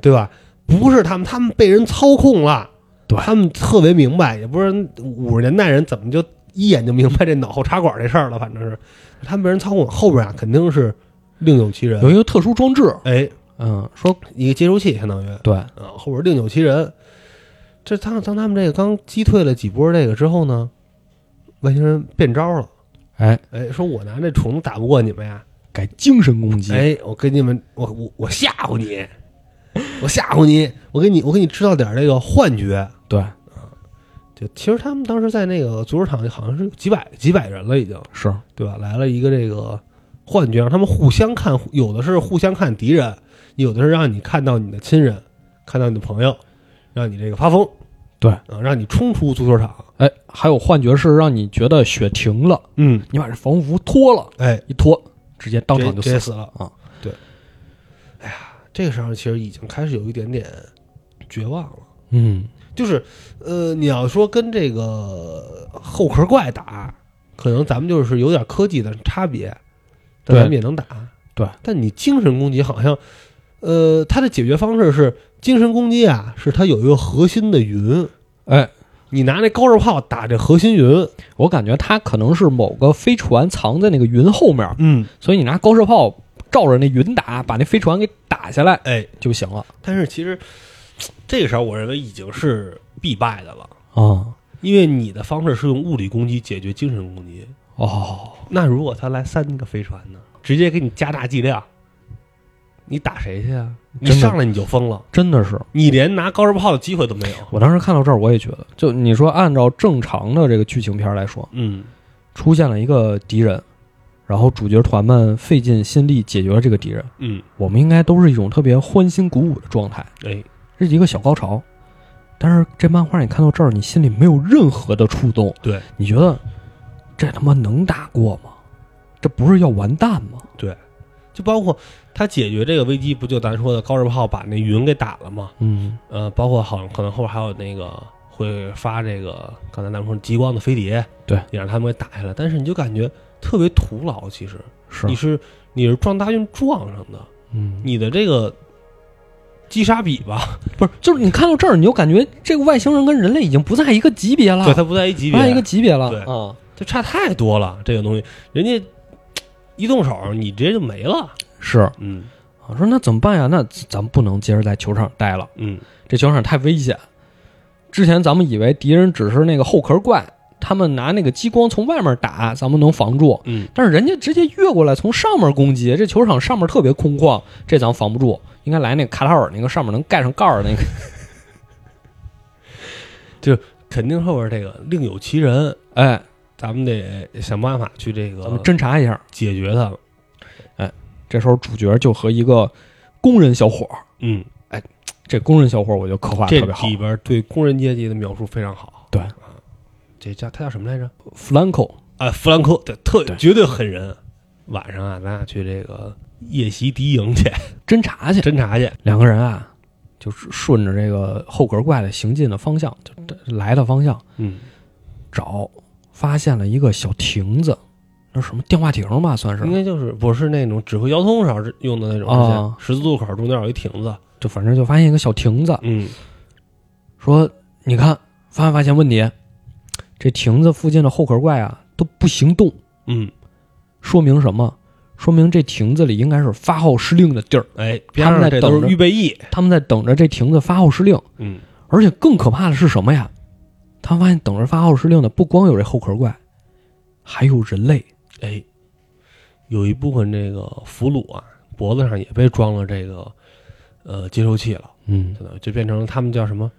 S1: 对吧？不是他们，他们被人操控了，
S2: 对
S1: 他们特别明白，也不知道五十年代人怎么就一眼就明白这脑后插管这事儿了，反正是他们被人操控，后边啊肯定是另有其人，
S2: 有一个特殊装置，
S1: 哎，
S2: 嗯，说
S1: 一个接收器相当于，
S2: 对，
S1: 啊，后边另有其人。这当当他们这个刚击退了几波这个之后呢，外星人变招了，
S2: 哎，
S1: 哎，说我拿这虫子打不过你们呀，
S2: 改精神攻击，
S1: 哎，我给你们，我我我吓唬你，我吓唬你，我给你我给你制造点这个幻觉。
S2: 对，
S1: 就其实他们当时在那个足球场里好像是有几百几百人了，已经
S2: 是，
S1: 对吧？来了一个这个幻觉，让他们互相看，有的是互相看敌人，有的是让你看到你的亲人，看到你的朋友，让你这个发疯，
S2: 对
S1: 啊，让你冲出足球场。
S2: 哎，还有幻觉是让你觉得血停了，
S1: 嗯，
S2: 你把这防护服脱了，
S1: 哎，
S2: 一脱，直接当场就死
S1: 直接死了
S2: 啊！
S1: 对，哎呀，这个时候其实已经开始有一点点绝望了。
S2: 嗯，
S1: 就是，呃，你要说跟这个后壳怪打，可能咱们就是有点科技的差别，但
S2: 对
S1: 咱们也能打。
S2: 对，
S1: 但你精神攻击好像，呃，它的解决方式是精神攻击啊，是它有一个核心的云，
S2: 哎，
S1: 你拿那高射炮打这核心云，
S2: 我感觉它可能是某个飞船藏在那个云后面，
S1: 嗯，
S2: 所以你拿高射炮照着那云打，把那飞船给打下来
S1: 哎，
S2: 就行了。
S1: 但是其实这个时候我认为已经是必败的了，
S2: 啊。
S1: 因为你的方式是用物理攻击解决精神攻击，
S2: 哦，
S1: 那如果他来三个飞船呢，直接给你加大剂量，你打谁去啊？你
S2: 真的
S1: 上来你就疯了，
S2: 真的是，
S1: 你连拿高射炮的机会都没有。
S2: 我当时看到这儿，我也觉得，就你说按照正常的这个剧情片来说，
S1: 嗯，
S2: 出现了一个敌人，然后主角团们费尽心力解决了这个敌人，
S1: 嗯，
S2: 我们应该都是一种特别欢欣鼓舞的状态，
S1: 哎，
S2: 这是一个小高潮。但是这漫画你看到这儿，你心里没有任何的触动，
S1: 对
S2: 你觉得这他妈能打过吗？这不是要完蛋吗？
S1: 对，就包括他解决这个危机，不就咱说的高射炮把那云给打了吗？
S2: 嗯，
S1: 呃，包括好像可能后边还有那个会发这个刚才咱们说极光的飞碟，
S2: 对，
S1: 也让他们给打下来。但是你就感觉特别徒劳，其实
S2: 是
S1: 你，是你是撞大运撞上的，
S2: 嗯，
S1: 你的这个击杀比吧，
S2: 不是，就是你看到这儿，你就感觉这个外星人跟人类已经不在一个级别了，
S1: 对，他不在一级别，
S2: 不在一个级别了，
S1: 对
S2: 啊，
S1: 就差太多了。这个东西，人家一动手，你直接就没了。
S2: 是。
S1: 嗯
S2: 我说那怎么办呀？那咱们不能接着在球场待了，
S1: 嗯，
S2: 这球场太危险。之前咱们以为敌人只是那个后壳怪，他们拿那个激光从外面打，咱们能防住。
S1: 嗯，
S2: 但是人家直接越过来，从上面攻击，这球场上面特别空旷，这咱防不住。应该来那个卡塔尔那个上面能盖上盖儿的那个。<laughs>
S1: 就肯定后边这个另有其人，
S2: 哎，
S1: 咱们得想办法去这个
S2: 咱们侦查一下。
S1: 解决他。
S2: 这时候主角就和一个工人小伙儿
S1: 嗯，
S2: 这工人小伙我就刻画
S1: 这
S2: 特别好
S1: 里。边对工人阶级的描述非常好。
S2: 对
S1: 啊，这叫他叫什么来着？
S2: 弗兰克，
S1: 啊，弗兰克，对，特
S2: 对
S1: 绝对狠人。晚上啊，咱俩去这个夜袭敌营去
S2: 侦查去，
S1: 侦查去。
S2: 两个人啊，就是顺着这个后壳怪的行进的方向，就来的方向
S1: 嗯
S2: 找，发现了一个小亭子，那什么电话亭吧，算是
S1: 应，该就是不是那种指挥交通上用的那种
S2: 啊
S1: 十字路口中间有一亭子。
S2: 就反正就发现一个小亭子，
S1: 嗯
S2: 说你看发没发现问题？这亭子附近的后壳怪啊都不行动，
S1: 嗯，
S2: 说明什么？说明这亭子里应该是发号施令的地儿，
S1: 哎，边
S2: 他们在等着
S1: 是预备役。
S2: 他们在等着这亭子发号施令。
S1: 嗯
S2: 而且更可怕的是什么呀？他发现等着发号施令的不光有这后壳怪，还有人类。
S1: 哎，有一部分这个俘虏啊，脖子上也被装了这个呃接收器了，
S2: 嗯，
S1: 就变成了他们叫什么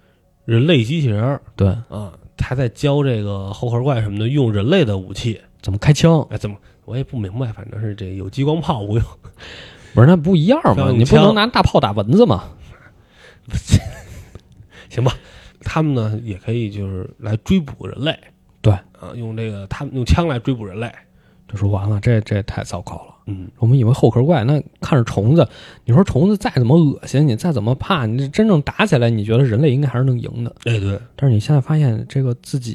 S1: 人类机器人儿
S2: 对，
S1: 啊，他在教这个后壳怪什么的用人类的武器。
S2: 怎么开枪？
S1: 哎，怎么我也不明白，反正是这有激光炮不用。
S2: 不是那不一样吗？你不能拿大炮打蚊子嘛？<laughs>
S1: 行吧，他们呢也可以就是来追捕人类。
S2: 对
S1: 啊，用这个他们用枪来追捕人类。
S2: 就说完了，这这太糟糕了。
S1: 嗯
S2: 我们以为后壳怪那看着虫子，你说虫子再怎么恶心，你再怎么怕，你真正打起来，你觉得人类应该还是能赢的。
S1: 哎对，
S2: 但是你现在发现这个自己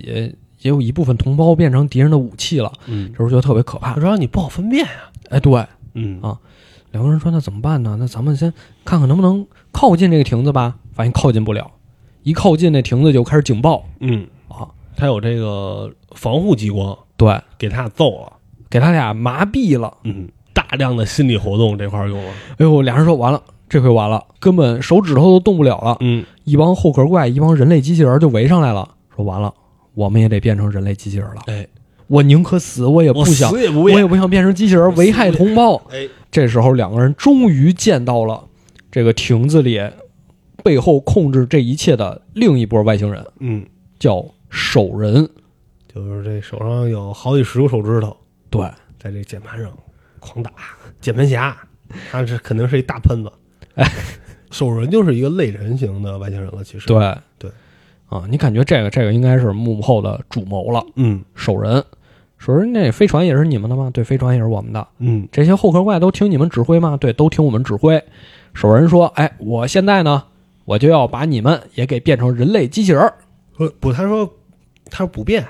S2: 也有一部分同胞变成敌人的武器了，
S1: 嗯
S2: 这，时候觉得特别可怕
S1: 主要你不好分辨呀。
S2: 哎，对，
S1: 嗯
S2: 啊两个人说那怎么办呢？那咱们先看看能不能靠近这个亭子吧。发现靠近不了，一靠近那亭子就开始警报
S1: 嗯，
S2: 啊！
S1: 他有这个防护激光，
S2: 对，
S1: 给他俩揍了。
S2: 给他俩麻痹了。
S1: 嗯，大量的心理活动这块儿用了。
S2: 哎呦，俩人说完了，这回完了，根本手指头都动不了了。
S1: 嗯，
S2: 一帮后壳怪，一帮人类机器人就围上来了，说完了，我们也得变成人类机器人了。
S1: 哎，
S2: 我宁可死，我也不想，
S1: 死也不。
S2: 我也不想变成机器人危害同胞。
S1: 哎，
S2: 这时候，两个人终于见到了这个亭子里背后控制这一切的另一波外星人，
S1: 嗯，
S2: 叫手人。
S1: 就是这手上有好几十个手指头，
S2: 对，
S1: 在这键盘上狂打。键盘侠，他是肯定是一大喷子。
S2: 哎，
S1: 手人就是一个类人型的外星人了，其实。，
S2: 对，
S1: 对，
S2: 啊，你感觉这个这个应该是幕后的主谋了，
S1: 嗯
S2: 手人。手人那飞船也是你们的吗？对，飞船也是我们的。
S1: 嗯
S2: 这些后壳怪都听你们指挥吗？对，都听我们指挥。手人说：“哎，我现在呢，我就要把你们也给变成人类机器人儿。
S1: 不不，他说他说不变，”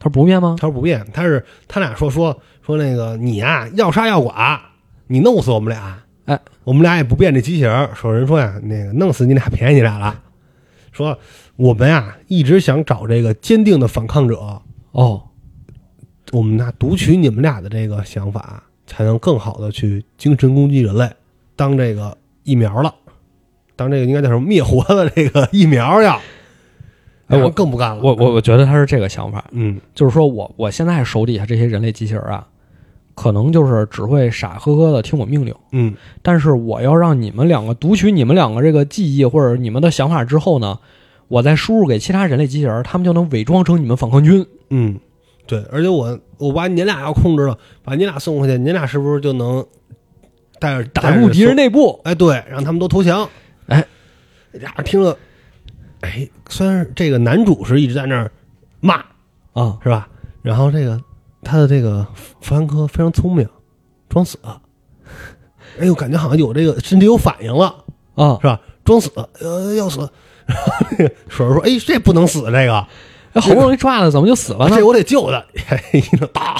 S2: 他说：“不变吗
S1: 他说不变，他是他俩说说说那个你呀、要杀要剐，你弄死我们俩，
S2: 哎，
S1: 我们俩也不变这机器人儿。手人说呀，那个弄死你俩便宜你俩了，说我们呀一直想找这个坚定的反抗者，？”
S2: 哦，
S1: 我们那读取你们俩的这个想法，才能更好的去精神攻击人类，当这个疫苗了，当这个应该叫什么灭活的这个疫苗呀。
S2: 哎我
S1: 更不干了，
S2: 我我我觉得他是这个想法，
S1: 嗯
S2: 就是说我我现在手底下这些人类机器人啊，可能就是只会傻呵呵的听我命令，
S1: 嗯
S2: 但是我要让你们两个读取你们两个这个记忆或者你们的想法之后呢，我再输入给其他人类机器人，他们就能伪装成你们反抗军。
S1: 嗯，对，而且我我把你俩要控制了，把你俩送回去，你俩是不是就能带着
S2: 打入敌人？内部，
S1: 哎，对，让他们都投降。
S2: 哎，
S1: 俩人听了，哎，虽然这个男主是一直在那儿骂，
S2: 啊，
S1: 是吧？然后这个他的这个弗兰科非常聪明，装死。哎呦，感觉好像有这个身体有反应了，
S2: 啊，
S1: 是吧？装死，呃，要死。然后那个水儿说：“哎，这不能死，这个，
S2: 哎好不容易抓了，怎么就死了呢
S1: 这？我得救他。”一弄打，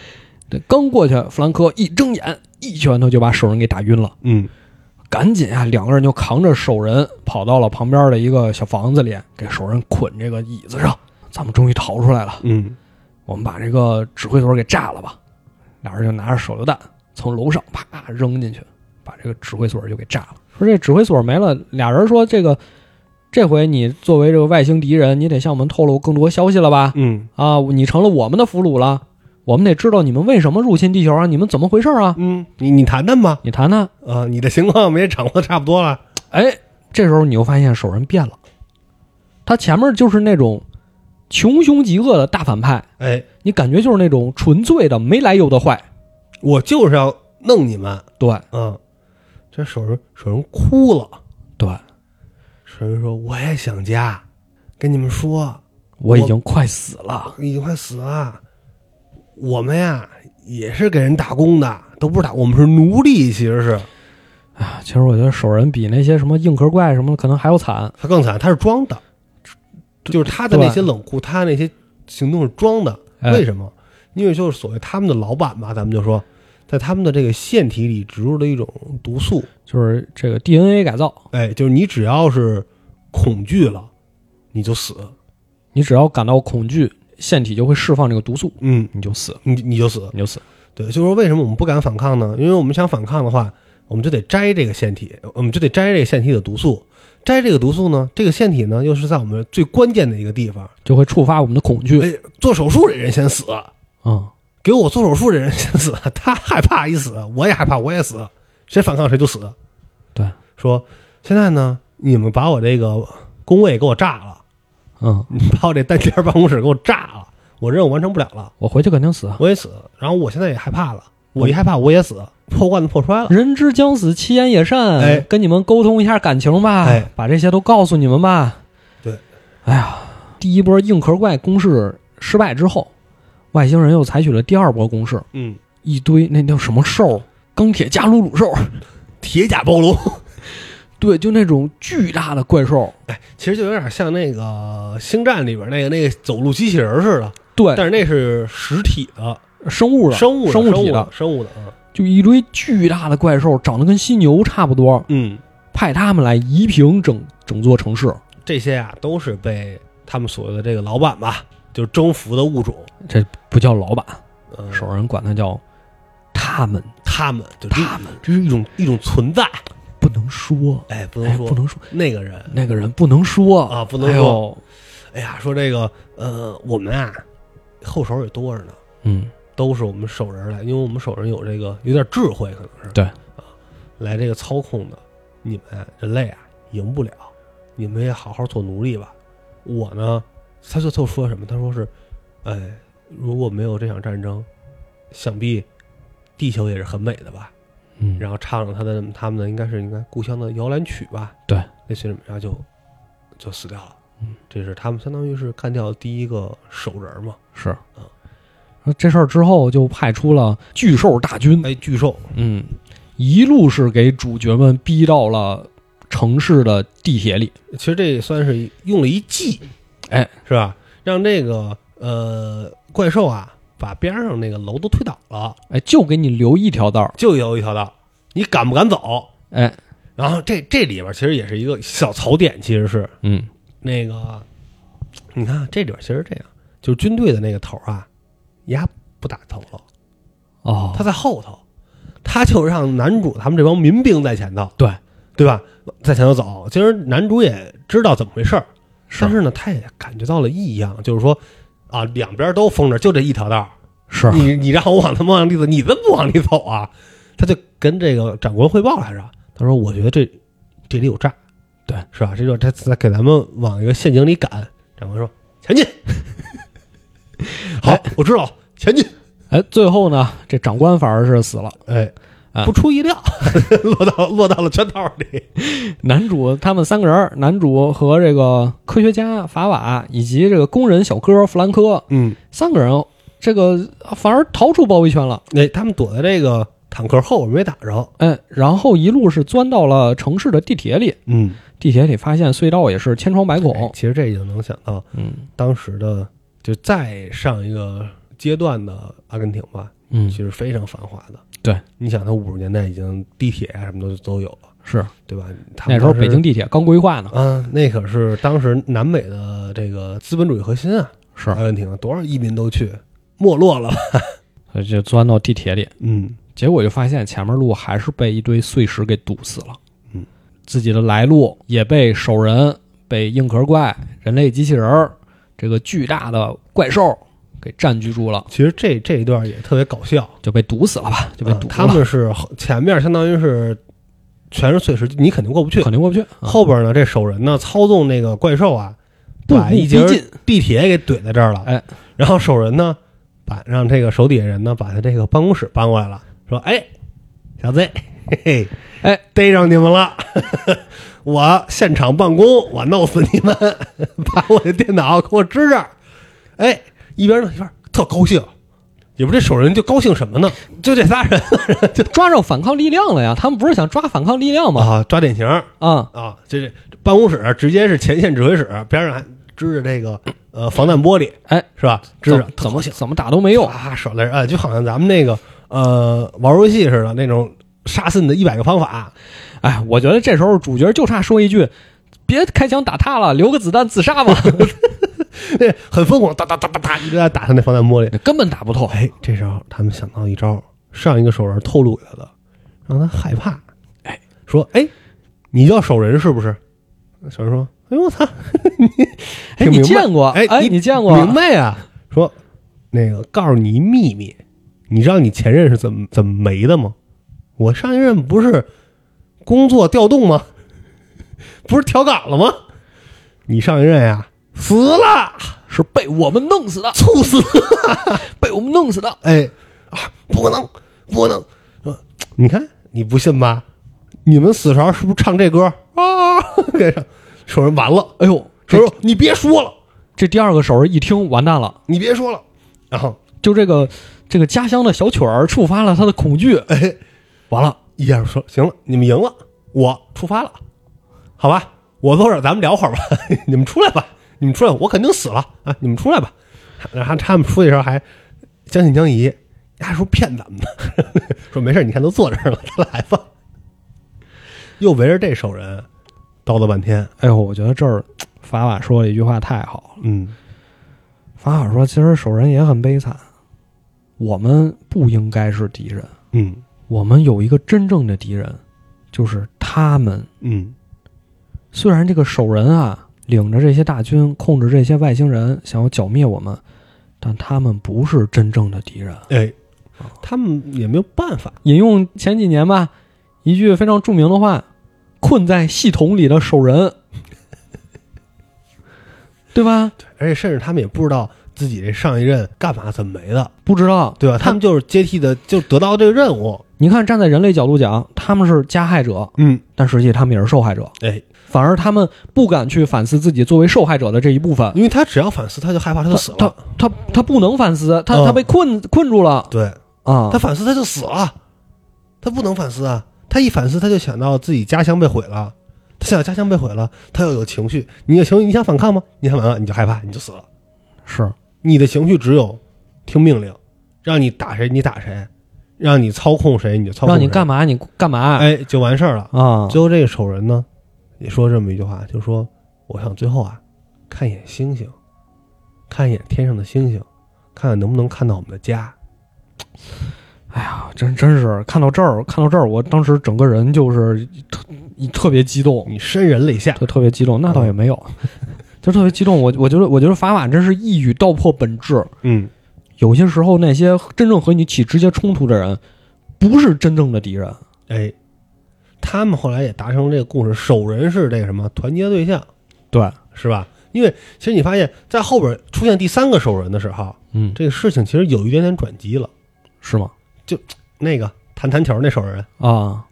S1: <laughs>
S2: 这，刚过去，弗兰科一睁眼，一拳头就把手人给打晕了。
S1: 嗯
S2: 赶紧啊，两个人就扛着手人跑到了旁边的一个小房子里，给手人捆这个椅子上。咱们终于逃出来了，
S1: 嗯
S2: 我们把这个指挥所给炸了吧。俩人就拿着手榴弹从楼上啪扔进去，把这个指挥所就给炸了。说这指挥所没了，俩人说这个这回你作为这个外星敌人，你得向我们透露更多消息了吧？
S1: 嗯
S2: 啊，你成了我们的俘虏了，我们得知道你们为什么入侵地球啊？你们怎么回事啊？
S1: 嗯，你你谈谈吧。
S2: 你谈谈。
S1: 啊，你的情况我们也掌握的差不多了。
S2: 哎，这时候你又发现手人变了，他前面就是那种穷凶极恶的大反派，
S1: 哎，
S2: 你感觉就是那种纯粹的没来由的坏。
S1: 我就是要弄你们。
S2: 对
S1: 嗯，这手人手人哭了，守人说：“我也想家，跟你们说，
S2: 我已经快死了。
S1: 已经快死了。我们呀也是给人打工的，都不是打，我们是奴隶，其实是。
S2: 啊，其实我觉得守人比那些什么硬壳怪什么的可能还要惨。
S1: 他更惨，他是装的，就是他的那些冷酷，他那些行动是装的。
S2: 哎。
S1: 为什么？因为就是所谓他们的老板吧，咱们就说，在他们的这个腺体里植入了一种毒素，
S2: 就是这个 DNA 改造，
S1: 哎，就是你只要是恐惧了，你就死，
S2: 你只要感到恐惧，腺体就会释放这个毒素，
S1: 嗯，
S2: 你就死，
S1: 你你就死。
S2: 你就死。
S1: 对，就是说为什么我们不敢反抗呢？因为我们想反抗的话，我们就得摘这个腺体，我们就得摘这个腺体的毒素。摘这个毒素呢，这个腺体呢，又是在我们最关键的一个地方。
S2: 就会触发我们的恐惧。
S1: 哎，做手术的人先死，
S2: 嗯，
S1: 给我做手术的人先死，他害怕一死，我也害怕，我也死，谁反抗谁就死。
S2: 对，
S1: 说现在呢，你们把我这个工位给我炸了，
S2: 嗯，
S1: 你把我这单间办公室给我炸了，我任务完成不了了，
S2: 我回去肯定死。
S1: 我也死。然后我现在也害怕了，我一害怕我也死，破罐子破摔了。
S2: 人之将死，其言也善。
S1: 哎
S2: 跟你们沟通一下感情吧，
S1: 哎
S2: 把这些都告诉你们吧。
S1: 对，
S2: 哎呀，第一波硬壳怪攻势失败之后，外星人又采取了第二波攻势，
S1: 嗯，
S2: 一堆那叫什么兽，钢铁加鲁鲁兽，
S1: 铁甲暴龙。
S2: 对，就那种巨大的怪兽。
S1: 哎，其实就有点像那个《星战》里边那个那个走路机器人似的，
S2: 对，
S1: 但是那是实体的
S2: 生物的，
S1: 生物的
S2: 生体的
S1: 生物的，生物的啊。
S2: 就一堆巨大的怪兽，长得跟犀牛差不多，
S1: 嗯，
S2: 派他们来夷平整整座城市。
S1: 这些啊都是被他们所谓的这个老板吧，就是征服的物种。
S2: 这不叫老板，
S1: 嗯，
S2: 首人管他叫他们，
S1: 他们，
S2: 他们
S1: 这是一种一种存在。
S2: 不能说，
S1: 哎，不
S2: 哎
S1: 能说，
S2: 不能说，
S1: 那个人。
S2: 那个人不能说
S1: 啊不能
S2: 哎呦
S1: 哎呀，说这个呃，我们啊后手也多着呢，
S2: 嗯，
S1: 都是我们手人来，因为我们手人有这个有点智慧，可能是
S2: 对
S1: 啊，来这个操控的。你们啊人类啊赢不了，你们也好好做奴隶吧。我呢，他就就说什么？他说是，哎，如果没有这场战争，想必地球也是很美的吧。
S2: 嗯，
S1: 然后唱了他的他们的应该是应该故乡的摇篮曲吧，
S2: 对，
S1: 类似于这么，然后就就死掉了。
S2: 嗯，
S1: 这是他们相当于是干掉第一个手人嘛。
S2: 是啊。这事儿之后就派出了巨兽大军，
S1: 哎，巨兽，
S2: 嗯，一路是给主角们逼到了城市的地铁里。
S1: 其实这也算是用了一计，
S2: 哎，
S1: 是吧？让这个呃怪兽啊，把边上那个楼都推倒了，
S2: 哎，就给你留一条道儿。
S1: 就留一条道，你敢不敢走？
S2: 哎，
S1: 然后这这里边其实也是一个小槽点，其实是
S2: 嗯，
S1: 那个，你看这里边其实这样，就是军队的那个头啊，丫不打头了，
S2: 哦，
S1: 他在后头，他就让男主他们这帮民兵在前头，
S2: 对
S1: 对吧？在前头走。其实男主也知道怎么回事儿，
S2: 是
S1: 但是呢，他也感觉到了异样，就是说啊，两边都封着，就这一条道儿，
S2: 是，
S1: 你你让我往他们往里走，你怎么不往里走啊？他就跟这个长官汇报来着，他说：“我觉得这这里有诈，
S2: 对，
S1: 是吧？这就他在给咱们往一个陷阱里赶。”长官说：“前进。<laughs> ”好，我知道，前进。
S2: 哎，最后呢，这长官反而是死了。
S1: 哎，
S2: 啊
S1: 不出意料，<laughs> 落到落到了圈套里。
S2: 男主他们三个人，男主和这个科学家法瓦以及这个工人小哥弗兰科
S1: 嗯，
S2: 三个人，这个反而逃出包围圈了。
S1: 哎，他们躲在这个坦克后边没打着。
S2: 哎，然后一路是钻到了城市的地铁里，
S1: 嗯，
S2: 地铁里发现隧道也是千疮百
S1: 哎
S2: 孔。
S1: 其实这也就能想到
S2: 嗯
S1: 当时的，就再上一个阶段的阿根廷吧，
S2: 嗯
S1: 其，实非常繁华的。
S2: 对，
S1: 你想，他五十年代已经地铁啊什么的都有了，
S2: 是
S1: 对吧？他
S2: 那时候北京地铁刚规划呢。
S1: 嗯，那可是当时南美的这个资本主义核心啊，
S2: 是
S1: 阿，根廷多少移民都去，没落了吧？<laughs>
S2: 所以就钻到地铁里，
S1: 嗯，
S2: 结果就发现前面路还是被一堆碎石给堵死了。
S1: 嗯，
S2: 自己的来路也被兽人、被硬壳怪、人类机器人儿这个巨大的怪兽给占据住了，
S1: 其实这这一段也特别搞笑，
S2: 就被堵死了吧？就被堵了。
S1: 啊他们是前面相当于是全是碎石，你肯定过不去。
S2: 肯定过不去。啊
S1: 后边呢，这手人呢操纵那个怪兽啊，把一节地铁给怼在这儿了。
S2: 哎，
S1: 然后手人呢，把让这个手底下人呢，把他这个办公室搬过来了，说：“哎，小子，嘿嘿，
S2: 哎，
S1: 逮上你们了，<laughs> 我现场办公，我弄死你们，<laughs> 把我的电脑给我支这儿。哎，一边弄一边特高兴，也不知这手人就高兴什么呢？就这仨人就 <laughs>
S2: 抓着反抗力量了呀！他们不是想抓反抗力量吗？
S1: 啊，抓典型
S2: 啊，
S1: 啊，这这办公室直接是前线指挥室，边上还支着这个呃防弹玻璃，
S2: 哎，
S1: 是吧？支着
S2: 怎怎么怎么打都没用。
S1: 啊，手来啊，就好像咱们那个呃玩游戏似的那种杀死你的一百个方法，
S2: 哎，我觉得这时候主角就差说一句：“别开枪打他了，留个子弹自杀吧。<laughs>
S1: 那 <laughs> 很疯狂，哒哒哒哒哒一直在打他那防弹玻璃。”
S2: 根本打不透。
S1: 哎，这时候他们想到一招，上一个手人透露给他的，让他害怕。哎，说哎，你叫手人是不是？手人说：“哎呦我操，<laughs>
S2: 哎，你
S1: 挺明白
S2: 见过？
S1: 哎哎
S2: 你见过？
S1: 明白呀？”说那个告诉你一秘密，你知道你前任是怎么怎么没的吗？我上一任不是工作调动吗？<laughs> 不是调岗了吗？你上一任呀死了，
S2: 是被我们弄死的，
S1: 猝死了。<laughs>
S2: 被我们弄死的。
S1: 哎啊，不可能，不可能！呃你看你不信吧？你们死时候是不是唱这歌啊？给上说人完了，
S2: 哎呦，这
S1: 说说你别说了，
S2: 这第二个手人一听完蛋了，
S1: 你别说了。然后
S2: 就这个这个家乡的小曲儿触发了他的恐惧。
S1: 哎，
S2: 完了，
S1: 一下说行了，你们赢了，我出发了，好吧？我坐这儿，咱们聊会儿吧。<laughs> 你们出来吧，你们出来，我肯定死了啊！你们出来吧。然后他们出去的时候还将信将疑，还说骗咱们的，<laughs> 说没事，你看都坐这儿了，他来吧。又围着这手人叨叨半天，
S2: 哎呦，我觉得这儿法法说了一句话太好了。
S1: 嗯
S2: 法法说，其实手人也很悲惨，我们不应该是敌人，
S1: 嗯
S2: 我们有一个真正的敌人，就是他们。
S1: 嗯
S2: 虽然这个手人啊领着这些大军控制这些外星人，想要剿灭我们，但他们不是真正的敌人。
S1: 哎，他们也没有办法，
S2: 引用前几年吧一句非常著名的话：“困在系统里的手人，<laughs> 对吧？
S1: 而且甚至他们也不知道自己这上一任干嘛怎么没的，
S2: 不知道，
S1: 对吧？他们就是接替的，就得到这个任务。
S2: 你看，站在人类角度讲，他们是加害者，
S1: 嗯，
S2: 但实际他们也是受害者。
S1: 哎，
S2: 反而他们不敢去反思自己作为受害者的这一部分，
S1: 因为他只要反思，他就害怕，他就死
S2: 他
S1: 了。
S2: 他他不能反思，他、
S1: 嗯
S2: 他被困困住了
S1: 对
S2: 啊
S1: 他。反思，他就死了。他不能反思啊！他一反思，他就想到自己家乡被毁了。他想到家乡被毁了，他又有情绪。你有情绪，你想反抗吗？你想反抗，你就害怕，你就死了。
S2: 是
S1: 你的情绪只有听命令，让你打谁你打谁，让你操控谁你就操控谁。
S2: 让你干嘛你干嘛，
S1: 哎，就完事儿了。
S2: 啊？
S1: 最后这个手人呢，也说这么一句话，就说：“我想最后啊，看一眼星星，看一眼天上的星星，看看能不能看到我们的家。
S2: 哎呀，真真是看到这儿，看到这儿，我当时整个人就是特特别激动，
S1: 你潸然泪下。
S2: 就特别激动。那倒也没有，就特别激动。我我觉得我觉得法瓦真是一语道破本质。
S1: 嗯，
S2: 有些时候，那些真正和你起直接冲突的人，不是真正的敌人。
S1: 哎，他们后来也达成这个共识，守人是这个什么团结对象，
S2: 对，
S1: 是吧？因为其实你发现，在后边出现第三个手人的时候，
S2: 嗯，
S1: 这个事情其实有一点点转机了。
S2: 是吗？
S1: 就那个弹弹球那手人，
S2: 啊，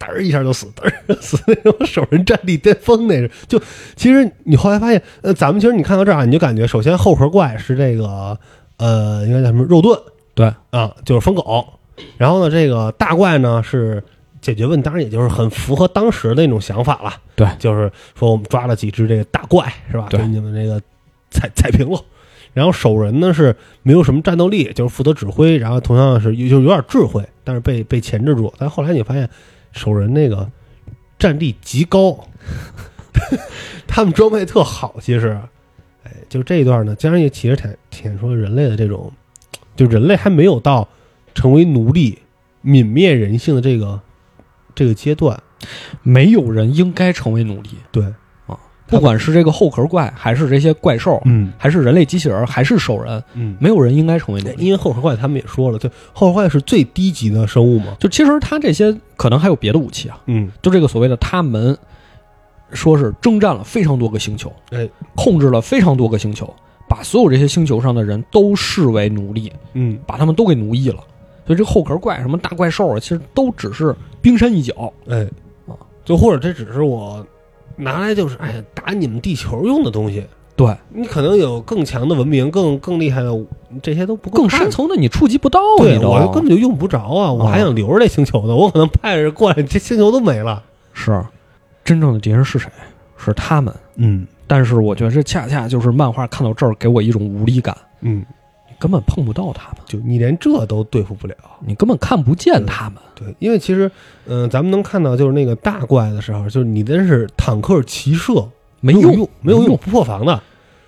S1: 嘚儿一下就死，嘚儿就死，那种手人战力巅峰那是。就其实你后来发现，呃，咱们其实你看到这儿啊，你就感觉首先后壳怪是这个，呃，应该叫什么肉盾
S2: 对，
S1: 啊，就是疯狗。然后呢，这个大怪呢是解决问题，当然也就是很符合当时的那种想法了。
S2: 对
S1: 就是说我们抓了几只这个大怪，是吧？
S2: 对
S1: 给你们这个踩踩平了。然后守人呢是没有什么战斗力，就是负责指挥，然后同样是就有点智慧，但是被被钳制住。但后来你发现守人那个战力极高，<laughs> 他们装备特好，其实，哎，就这一段呢，当然也其实体体现出人类的这种，就人类还没有到成为奴隶、泯灭人性的这个这个阶段。
S2: 没有人应该成为奴隶，
S1: 对啊，
S2: 不管是这个后壳怪，还是这些怪兽，
S1: 嗯
S2: 还是人类机器人，还是兽人，
S1: 嗯，
S2: 没有人应该成为奴隶。
S1: 因为后壳怪他们也说了，就后壳怪是最低级的生物嘛。
S2: 就其实他这些可能还有别的武器啊，
S1: 嗯，
S2: 就这个所谓的他们，说是征战了非常多个星球，
S1: 哎，
S2: 控制了非常多个星球，把所有这些星球上的人都视为奴隶，
S1: 嗯，
S2: 把他们都给奴役了。所以这后壳怪什么大怪兽啊，其实都只是冰山一角。
S1: 哎，啊就或者这只是我拿来就是哎呀打你们地球用的东西。
S2: 对，
S1: 你可能有更强的文明，更更厉害的，这些都不够
S2: 更深层的你触及不到，
S1: 对我根本就用不着啊！我还想留着这星球呢，我可能派人过来，这星球都没了。
S2: 是真正的敌人是谁？是他们。
S1: 嗯
S2: 但是我觉得这恰恰就是漫画看到这儿给我一种无力感，
S1: 嗯，
S2: 你根本碰不到他们，
S1: 就你连这都对付不了。
S2: 你根本看不见他们。
S1: 对，因为其实，嗯、咱们能看到，就是那个大怪的时候，就是你真是坦克骑射
S2: 没
S1: 有
S2: 用，
S1: 没有用，不破防的。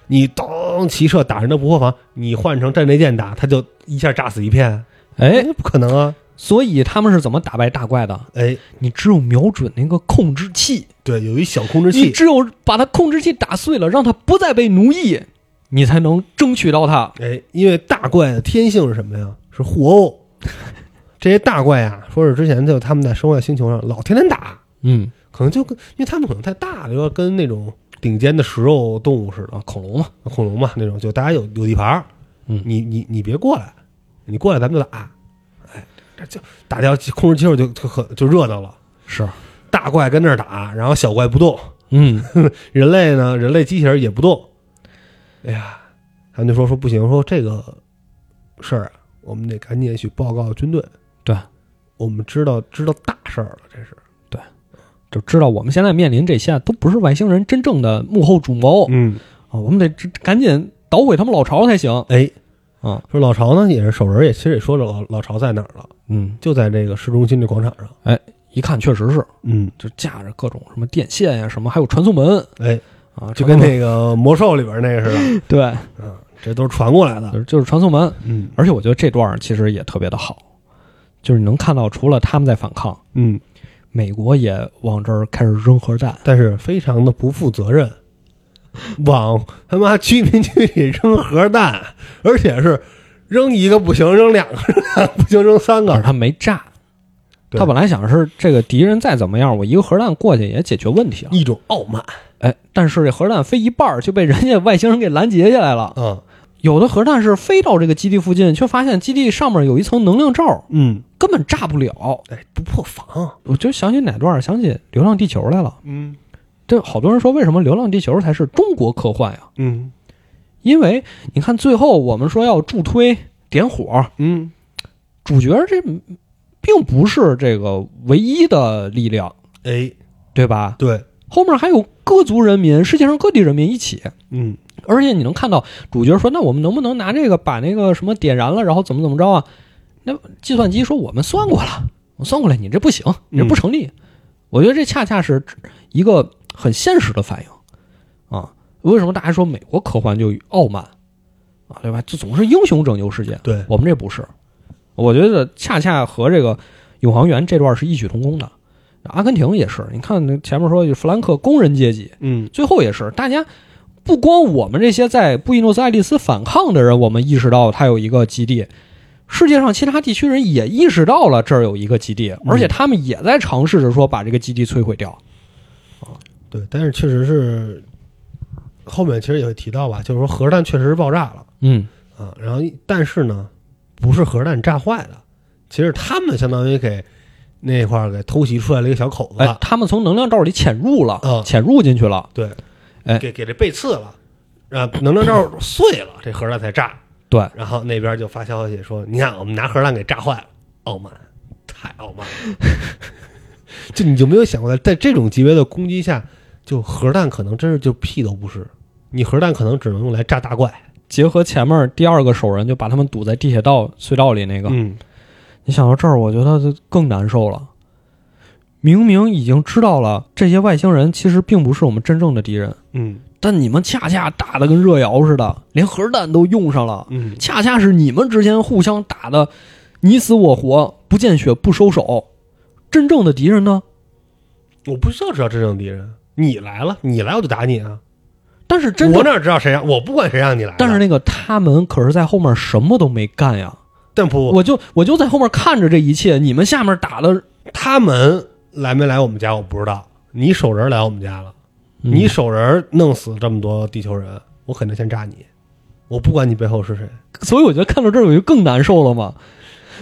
S1: 你咚骑射打人都不破防，你换成战列舰打，他就一下炸死一片，
S2: 哎，
S1: 不可能啊！
S2: 所以他们是怎么打败大怪的？
S1: 哎，
S2: 你只有瞄准那个控制器，
S1: 对，有一小控制器，
S2: 你只有把它控制器打碎了，让它不再被奴役，你才能争取到它。
S1: 哎，因为大怪的天性是什么呀？是互殴。<laughs> 这些大怪啊，说是之前就他们在生化星球上老天天打，
S2: 嗯。
S1: 可能就跟因为他们可能太大了，有点跟那种顶尖的食肉动物似的，
S2: 啊，恐龙嘛，
S1: 恐龙嘛那种，就大家有有地盘儿，
S2: 嗯。
S1: 你你你别过来，你过来咱们就打，哎，这就打掉控制器后就就很就热闹了，
S2: 是，
S1: 大怪跟那儿打，然后小怪不动，
S2: 嗯，<laughs>
S1: 人类呢，人类机器人也不动，哎呀，他们就说说不行，说这个事儿啊，我们得赶紧去报告军队，
S2: 对，
S1: 我们知道知道大事儿了，这是。
S2: 对，就知道我们现在面临这些都不是外星人真正的幕后主谋。
S1: 嗯，
S2: 啊，我们得赶赶紧捣毁他们老巢才行。
S1: 哎，
S2: 啊，
S1: 说老巢呢也是守人，也其实也说了老老巢在哪儿了，
S2: 嗯，
S1: 就在这个市中心这广场上，哎
S2: 一看确实是，
S1: 嗯，
S2: 就架着各种什么电线呀、什么，还有传送门。
S1: 哎，
S2: 啊，
S1: 就跟那个魔兽里边那个似的，<laughs>
S2: 对，
S1: 嗯，这都是传过来的，
S2: 就是传送门。
S1: 嗯。
S2: 而且我觉得这段其实也特别的好，就是你能看到，除了他们在反抗，
S1: 嗯，
S2: 美国也往这儿开始扔核弹。
S1: 但是非常的不负责任，往他妈居民区里扔核弹，而且是扔一个不行，扔两个 <laughs> 不行，扔三个。
S2: 他没炸，他本来想是这个敌人再怎么样，我一个核弹过去也解决问题了。
S1: 一种傲慢，
S2: 哎，但是这核弹飞一半就被人家外星人给拦截下来了。
S1: 嗯
S2: 有的核弹是飞到这个基地附近，却发现基地上面有一层能量罩，
S1: 嗯，
S2: 根本炸不了。
S1: 哎，不破防，
S2: 我就想起哪段，想起《流浪地球》来了。
S1: 嗯
S2: 这好多人说，为什么《流浪地球》才是中国科幻呀？
S1: 嗯
S2: 因为你看，最后我们说要助推点火，
S1: 嗯，
S2: 主角这并不是这个唯一的力量，
S1: 哎，
S2: 对吧？
S1: 对，
S2: 后面还有各族人民，世界上各地人民一起。
S1: 嗯
S2: 而且你能看到主角说：“那我们能不能拿这个把那个什么点燃了，然后怎么怎么着啊？”那计算机说：“我们算过了，我算过了，你这不行，你这不成立。我觉得这恰恰是一个很现实的反应啊。为什么大家说美国科幻就傲慢啊？对吧？就总是英雄拯救世界，
S1: 对，
S2: 我们这不是。我觉得恰恰和这个永航员这段是异曲同工的。阿根廷也是，你看那前面说弗兰克工人阶级，
S1: 嗯
S2: 最后也是大家不光我们这些在布宜诺斯艾利斯反抗的人，我们意识到他有一个基地，世界上其他地区人也意识到了这儿有一个基地，而且他们也在尝试着说把这个基地摧毁掉。
S1: 对，但是确实是后面其实也会提到吧，就是说核弹确实是爆炸了
S2: 嗯，
S1: 啊，然后但是呢，不是核弹炸坏的，其实他们相当于给那块儿给偷袭出来了一个小口子，
S2: 哎，他们从能量罩里潜入了，
S1: 嗯
S2: 潜入进去了。
S1: 对，
S2: 哎。
S1: 给给这背刺了，啊，能量罩碎了，这核弹才炸。
S2: 对，
S1: 然后那边就发消息说，你看我们拿核弹给炸坏了，傲慢，太傲慢了。<laughs> 就你就没有想过，在这种级别的攻击下，就核弹可能真是就屁都不是，你核弹可能只能用来炸大怪。
S2: 结合前面第二个手人就把他们堵在地铁道隧道里那个，
S1: 嗯，
S2: 你想到这儿，我觉得就更难受了。明明已经知道了这些外星人其实并不是我们真正的敌人，
S1: 嗯
S2: 但你们恰恰打的跟热窑似的，连核弹都用上了。
S1: 嗯，
S2: 恰恰是你们之间互相打的你死我活，不见血不收手。真正的敌人呢？
S1: 我不需要知道真正敌人，你来了，你来我就打你啊！
S2: 但是真正，
S1: 我哪知道谁让我不管谁让你来，
S2: 但是那个他们可是在后面什么都没干呀。
S1: 但不，
S2: 我就我就在后面看着这一切，你们下面打的，
S1: 他们来没来我们家我不知道，你手人来我们家了。你
S2: 嗯
S1: 手人弄死这么多地球人，我肯定先炸你，我不管你背后是谁。
S2: 所以我觉得看到这儿我就更难受了嘛。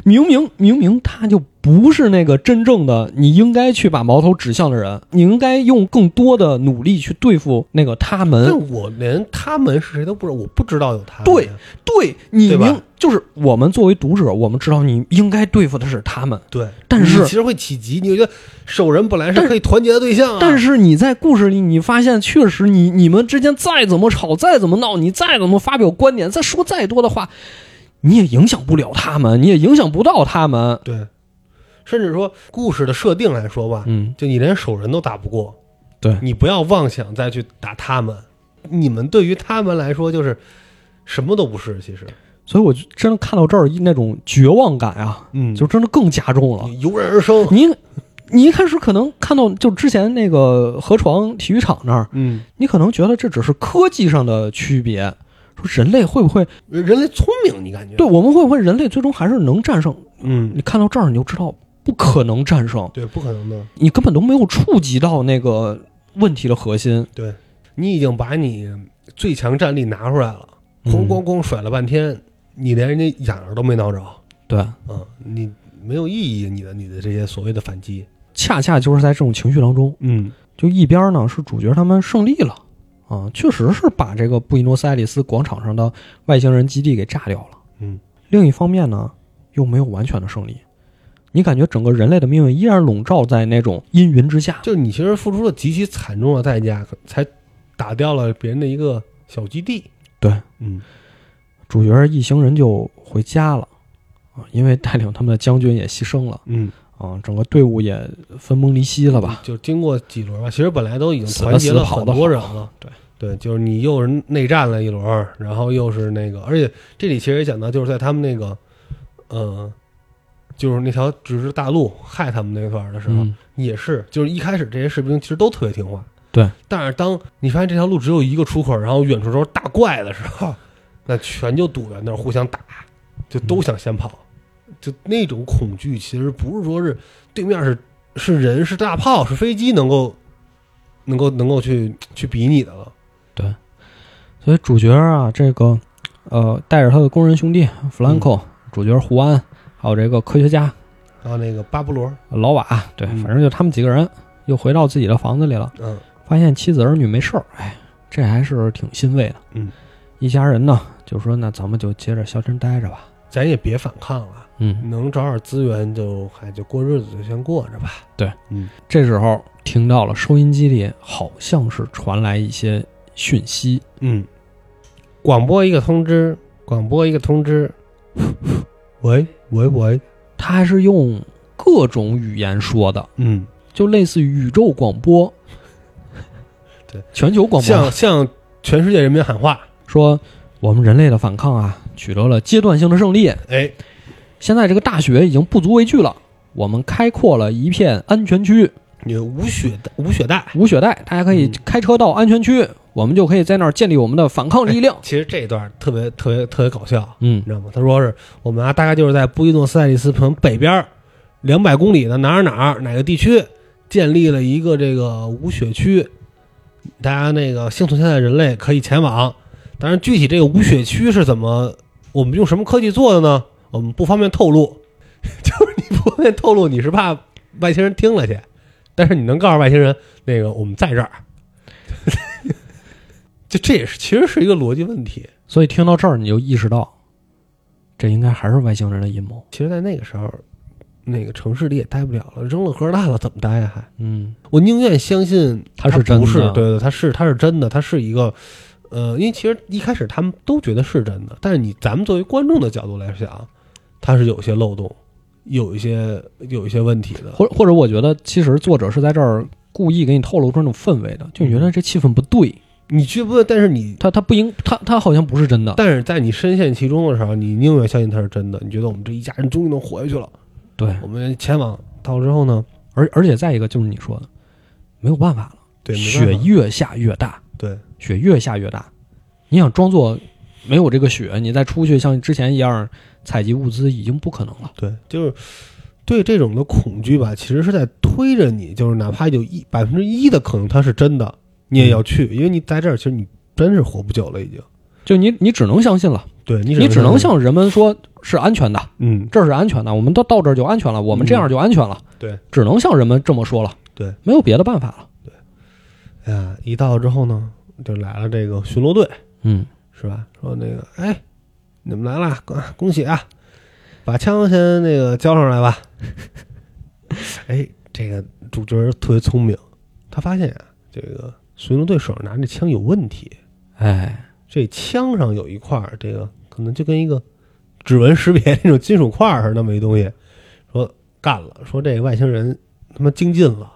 S2: 明明明明他就不是那个真正的你应该去把矛头指向的人，你应该用更多的努力去对付那个他们。
S1: 但我连他们是谁都不知道，我不知道有他们。
S2: 对对，你明就是我们作为读者，我们知道你应该对付的是他们，
S1: 对，
S2: 但是
S1: 其实会起急，你觉得兽人本来是可以团结的对象啊，
S2: 但是你在故事里，你发现确实你你们之间再怎么吵，再怎么闹，你再怎么发表观点，再说再多的话，你也影响不了他们，你也影响不到他们。
S1: 对，甚至说故事的设定来说吧，
S2: 嗯，
S1: 就你连守人都打不过，
S2: 对
S1: 你不要妄想再去打他们，你们对于他们来说就是什么都不是，其实，
S2: 所以我就真的看到这儿那种绝望感啊，
S1: 嗯
S2: 就真的更加重了。
S1: 油然而生，
S2: 你你一开始可能看到就之前那个河床体育场那儿，
S1: 嗯，
S2: 你可能觉得这只是科技上的区别，说人类会不会
S1: 人类聪明，你感觉？
S2: 对我们会不会人类最终还是能战胜？
S1: 嗯。
S2: 你，看到这儿你就知道不可能战胜。
S1: 对，不可能的，
S2: 你根本都没有触及到那个问题的核心。
S1: 对。你已经把你最强战力拿出来了，
S2: 嗯。
S1: 咣咣咣甩了半天，你连人家眼儿都没挠着，
S2: 对，
S1: 嗯，你没有意义，你的你的这些所谓的反击，
S2: 恰恰就是在这种情绪当中，
S1: 嗯。
S2: 就一边呢是主角他们胜利了啊，确实是把这个布宜诺斯艾利斯广场上的外星人基地给炸掉了。
S1: 嗯，
S2: 另一方面呢，又没有完全的胜利，你感觉整个人类的命运依然笼罩在那种阴云之下。
S1: 就是你其实付出了极其惨重的代价，才打掉了别人的一个小基地，
S2: 对，
S1: 嗯
S2: 主角一行人就回家了啊，因为带领他们的将军也牺牲了
S1: 嗯，
S2: 啊，整个队伍也分崩离析了吧？
S1: 就经过几轮吧，其实本来都已经团结了很多人
S2: 好
S1: 了，
S2: 对
S1: 对，就是你又是内战了一轮，然后又是那个，而且这里其实也讲到，就是在他们那个，呃，就是那条只是大陆害他们那段儿的时候，
S2: 嗯，
S1: 也是，就是一开始这些士兵其实都特别听话，
S2: 对。
S1: 但是当你发现这条路只有一个出口，然后远处都是大怪的时候，那全就堵在那儿互相打，就都想先跑，就那种恐惧其实不是说是对面是是人是大炮是飞机能够能够能够去去比拟的了。
S2: 对所以主角啊，这个呃，带着他的工人兄弟弗兰克，主角胡安，还有这个科学家。
S1: 然后那个巴布罗，
S2: 老瓦，对，
S1: 嗯。
S2: 反正就他们几个人又回到自己的房子里了，
S1: 嗯。
S2: 发现妻子儿女没事儿，哎，这还是挺欣慰的。
S1: 嗯，
S2: 一家人呢就说那咱们就接着消停待着吧。
S1: 咱也别反抗了，
S2: 嗯，
S1: 能找点资源就还就过日子就先过着吧。
S2: 对，
S1: 嗯。
S2: 这时候听到了收音机里好像是传来一些讯息，
S1: 嗯，广播一个通知，广播一个通知，<laughs> 喂喂喂，
S2: 他还是用各种语言说的，
S1: 嗯，
S2: 就类似于宇宙广播，<laughs>
S1: 对，
S2: 全球广播。
S1: 向向全世界人民喊话，
S2: 说我们人类的反抗啊取得了阶段性的胜利，
S1: 哎，
S2: 现在这个大雪已经不足为惧了，我们开阔了一片安全区，
S1: 你无雪带无雪带。
S2: 无雪带，大家可以
S1: 嗯
S2: 开车到安全区，我们就可以在那儿建立我们的反抗力量。<laughs>
S1: 其实这一段特别特别特别搞笑，
S2: 嗯
S1: 你知道吗？他说是我们啊，大概就是在布宜诺斯艾利斯城北边两百公里的哪儿哪儿哪个地区建立了一个这个无雪区，大家那个幸存下来的人类可以前往。但是，具体这个无雪区是怎么，我们用什么科技做的呢？我们不方便透露，<laughs> 就是你不方便透露，你是怕外星人听了去，但是你能告诉外星人，那个我们在这儿。<laughs> 就这也是其实是一个逻辑问题。
S2: 所以听到这儿，你就意识到，这应该还是外星人的阴谋。
S1: 其实，在那个时候，那个城市里也待不了了，扔了核弹了，怎么待呀？还
S2: 嗯，
S1: 我宁愿相信
S2: 他是真的
S1: 不是，对对，他是他是真的，他是一个，呃，因为其实一开始他们都觉得是真的，但是你咱们作为观众的角度来想，它是有些漏洞，有一些有一些问题的。
S2: 或或者我觉得，其实作者是在这儿故意给你透露出那种氛围的，就你觉得这气氛不对，
S1: 你去问，但是你，
S2: 他他不应他他好像不是真的。
S1: 但是在你深陷其中的时候，你宁愿相信他是真的。你觉得我们这一家人终于能活下去了，
S2: 对，
S1: 我们前往到之后呢？
S2: 而而且再一个就是你说的，没有办法了，
S1: 对，
S2: 雪越下越大，
S1: 对，
S2: 雪越下越大，你想装作没有这个雪，你再出去像之前一样采集物资，已经不可能了。
S1: 对，就是对这种的恐惧吧，其实是在推着你，就是哪怕有一百分之一的可能它是真的，你也要去，因为你在这儿，其实你真是活不久了，已经。
S2: 就你你只能相信了，
S1: 对你
S2: 你只能
S1: 像
S2: 像人们说是安全的，
S1: 嗯，
S2: 这儿是安全的，我们到到这儿就安全了，我们这样就安全了。
S1: 对，
S2: 只能向人们这么说了。
S1: 对，
S2: 没有别的办法了。
S1: 哎呀，一到之后呢，就来了这个巡逻队，
S2: 嗯
S1: 是吧？说那个，哎，你们来了，恭恭喜啊！把枪先那个交上来吧。哎，这个主角特别聪明，他发现啊，这个随从队手上拿着枪有问题，
S2: 哎，
S1: 这枪上有一块儿，这个可能就跟一个指纹识别那种金属块儿似的那么一东西，说干了，说这个外星人他妈精进了，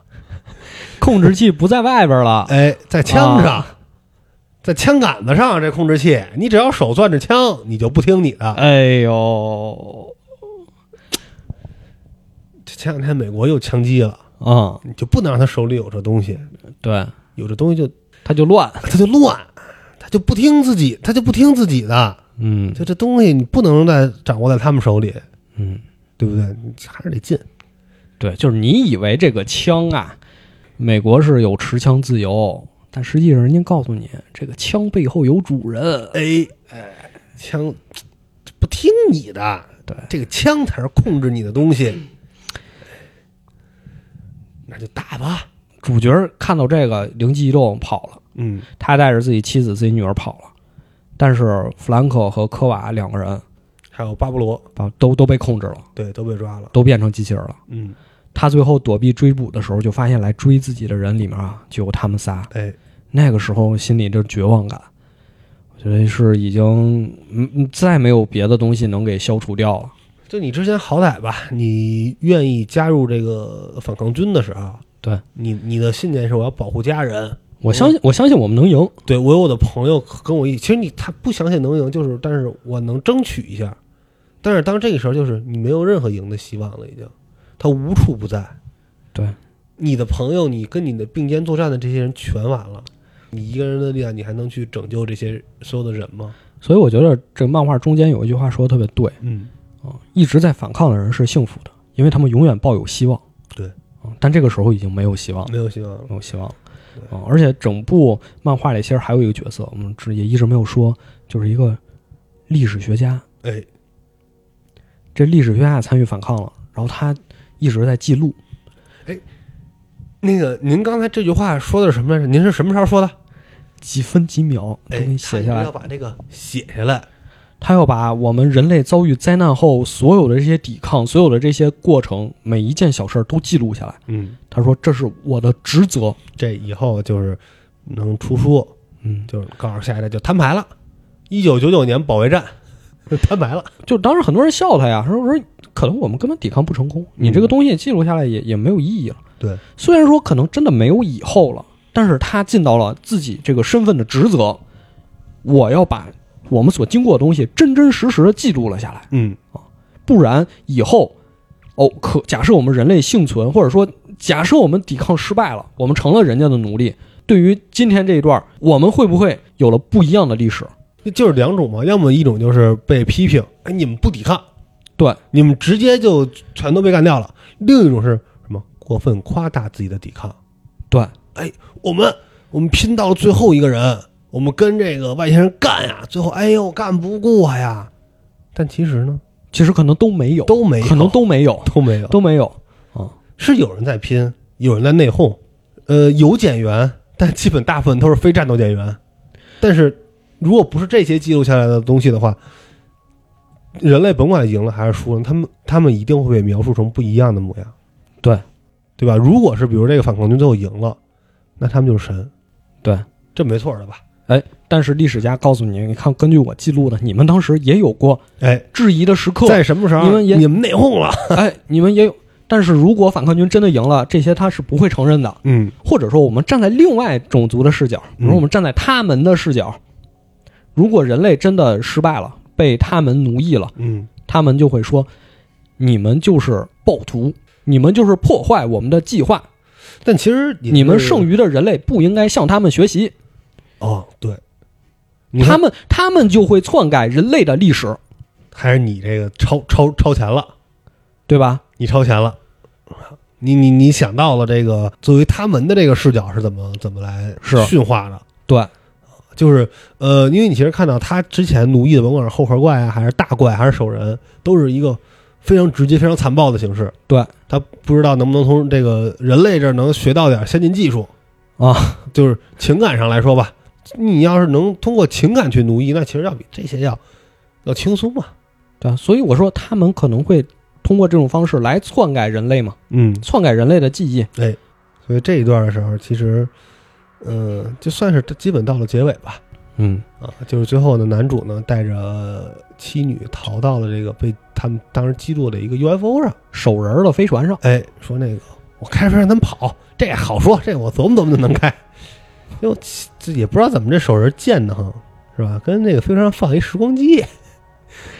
S2: 控制器不在外边了。
S1: 哎，在枪上，
S2: 啊
S1: 在枪杆子上这控制器，你只要手攥着枪，你就不听你的。
S2: 哎呦，
S1: 前两天美国又枪击了，
S2: 嗯，
S1: 你就不能让他手里有这东西，
S2: 对，
S1: 有这东西就
S2: 他就乱。
S1: 他就乱，他就不听自己，他就不听自己的，
S2: 嗯
S1: 就这东西你不能再掌握在他们手里，
S2: 嗯，
S1: 对不对？你还是得进。
S2: 对，就是你以为这个枪啊，美国是有持枪自由，但实际上人家告诉你，这个枪背后有主人。
S1: 哎哎，枪不听你的，
S2: 对。
S1: 这个枪才是控制你的东西，那就打吧。
S2: 主角看到这个灵机一动跑了，
S1: 嗯，
S2: 他带着自己妻子、自己女儿跑了，但是弗兰克和科瓦两个人
S1: 还有巴布罗，
S2: 把都都被控制了，
S1: 对，都被抓了。
S2: 都变成机器人了。
S1: 嗯，
S2: 他最后躲避追捕的时候，就发现来追自己的人里面啊，就有他们仨。
S1: 哎，
S2: 那个时候心里这绝望感，我觉得是已经嗯嗯再没有别的东西能给消除掉了。
S1: 就你之前好歹吧，你愿意加入这个反抗军的时候，
S2: 对。
S1: 你你的信念是我要保护家人，
S2: 我相信，我相信我们能赢。
S1: 对我有我的朋友跟我一起，其实你他不相信能赢，就是但是我能争取一下，但是当这个时候就是你没有任何赢的希望了，已经，他无处不在。
S2: 对，
S1: 你的朋友，你跟你的并肩作战的这些人全完了，你一个人的力量，你还能去拯救这些所有的人吗？
S2: 所以我觉得这漫画中间有一句话说的特别对
S1: 嗯，
S2: 啊，一直在反抗的人是幸福的，因为他们永远抱有希望。
S1: 对
S2: 啊，但这个时候已经没有希望了，
S1: 没有希望了。
S2: 没有希望了啊！而且整部漫画里其实还有一个角色，我们只也一直没有说，就是一个历史学家。
S1: 哎，
S2: 这历史学家也参与反抗了，然后他一直在记录。
S1: 哎那个您刚才这句话说的是什么来着？您是什么时候说的？
S2: 几分几秒给你写下来
S1: 他要。把这个写下来。
S2: 他要把我们人类遭遇灾难后所有的这些抵抗、所有的这些过程，每一件小事儿都记录下来。
S1: 嗯，
S2: 他说：“这是我的职责。
S1: 这以后就是能出书，”
S2: 嗯，
S1: 就是告诉下一代就摊牌了。一九九九年保卫战，<laughs> 摊牌了。
S2: 就当时很多人笑他呀，说说可能我们根本抵抗不成功，你这个东西记录下来也也没有意义了。
S1: 对，
S2: 虽然说可能真的没有以后了，但是他尽到了自己这个身份的职责，我要把我们所经过的东西真真实实的记录了下来。
S1: 嗯啊，
S2: 不然以后，哦，可假设我们人类幸存，或者说假设我们抵抗失败了，我们成了人家的奴隶，对于今天这一段，我们会不会有了不一样的历史？
S1: 就是两种嘛，要么一种就是被批评，哎，你们不抵抗，
S2: 对，
S1: 你们直接就全都被干掉了；另一种是什么？过分夸大自己的抵抗。
S2: 对，
S1: 我们我们拼到了最后一个人，我们跟这个外星人干呀，最后哎呦干不过呀。但其实呢，
S2: 其实可能都没有，
S1: 都没有
S2: 可能都没有，
S1: 都没有，
S2: 都没有啊。
S1: 是有人在拼，有人在内讧，呃，有减员，但基本大部分都是非战斗减员。但是如果不是这些记录下来的东西的话，人类甭管赢了还是输了，他们他们一定会被描述成不一样的模样。
S2: 对，
S1: 对吧？如果是比如这个反抗军最后赢了，那他们就是神。
S2: 对，
S1: 这没错的吧？
S2: 哎但是历史家告诉你，你看，根据我记录的，你们当时也有过
S1: 哎，
S2: 质疑的时刻，
S1: 在什么时候
S2: 你们也
S1: 你们内讧了？<laughs>
S2: 哎，你们也有。但是如果反抗军真的赢了，这些他是不会承认的。
S1: 嗯，
S2: 或者说，我们站在另外种族的视角，比如说我们站在他们的视角，如果人类真的失败了，被他们奴役了，
S1: 嗯，
S2: 他们就会说，你们就是暴徒，你们就是破坏我们的计划，
S1: 但其实
S2: 你们剩余的人类不应该向他们学习，
S1: 哦，对，
S2: 他们他们就会篡改人类的历史，
S1: 还是你这个超超超前了。
S2: 对吧？
S1: 你超前了，你你你想到了这个作为他们的这个视角是怎么怎么来
S2: 是
S1: 驯化的？
S2: 对，
S1: 就是呃，因为你其实看到他之前奴役的，甭管是后壳怪啊，还是大怪，还是兽人，都是一个非常直接、非常残暴的形式。
S2: 对
S1: 他不知道能不能从这个人类这儿能学到点先进技术
S2: 啊，<laughs>
S1: 就是情感上来说吧，你要是能通过情感去奴役，那其实要比这些要要轻松嘛。
S2: 对啊，所以我说他们可能会通过这种方式来篡改人类嘛，
S1: 嗯，
S2: 篡改人类的记忆。
S1: 哎所以这一段的时候，其实，嗯、就算是基本到了结尾吧。
S2: 嗯
S1: 啊，就是最后呢，男主呢带着妻女逃到了这个被他们当时击落的一个 UFO 上。
S2: 手人儿的飞船上，
S1: 哎，说那个我开着飞让他们跑，这好说，这我琢磨琢磨就能开。哟，这也不知道怎么这手人贱的很，是吧？跟那个飞船上放一时光机，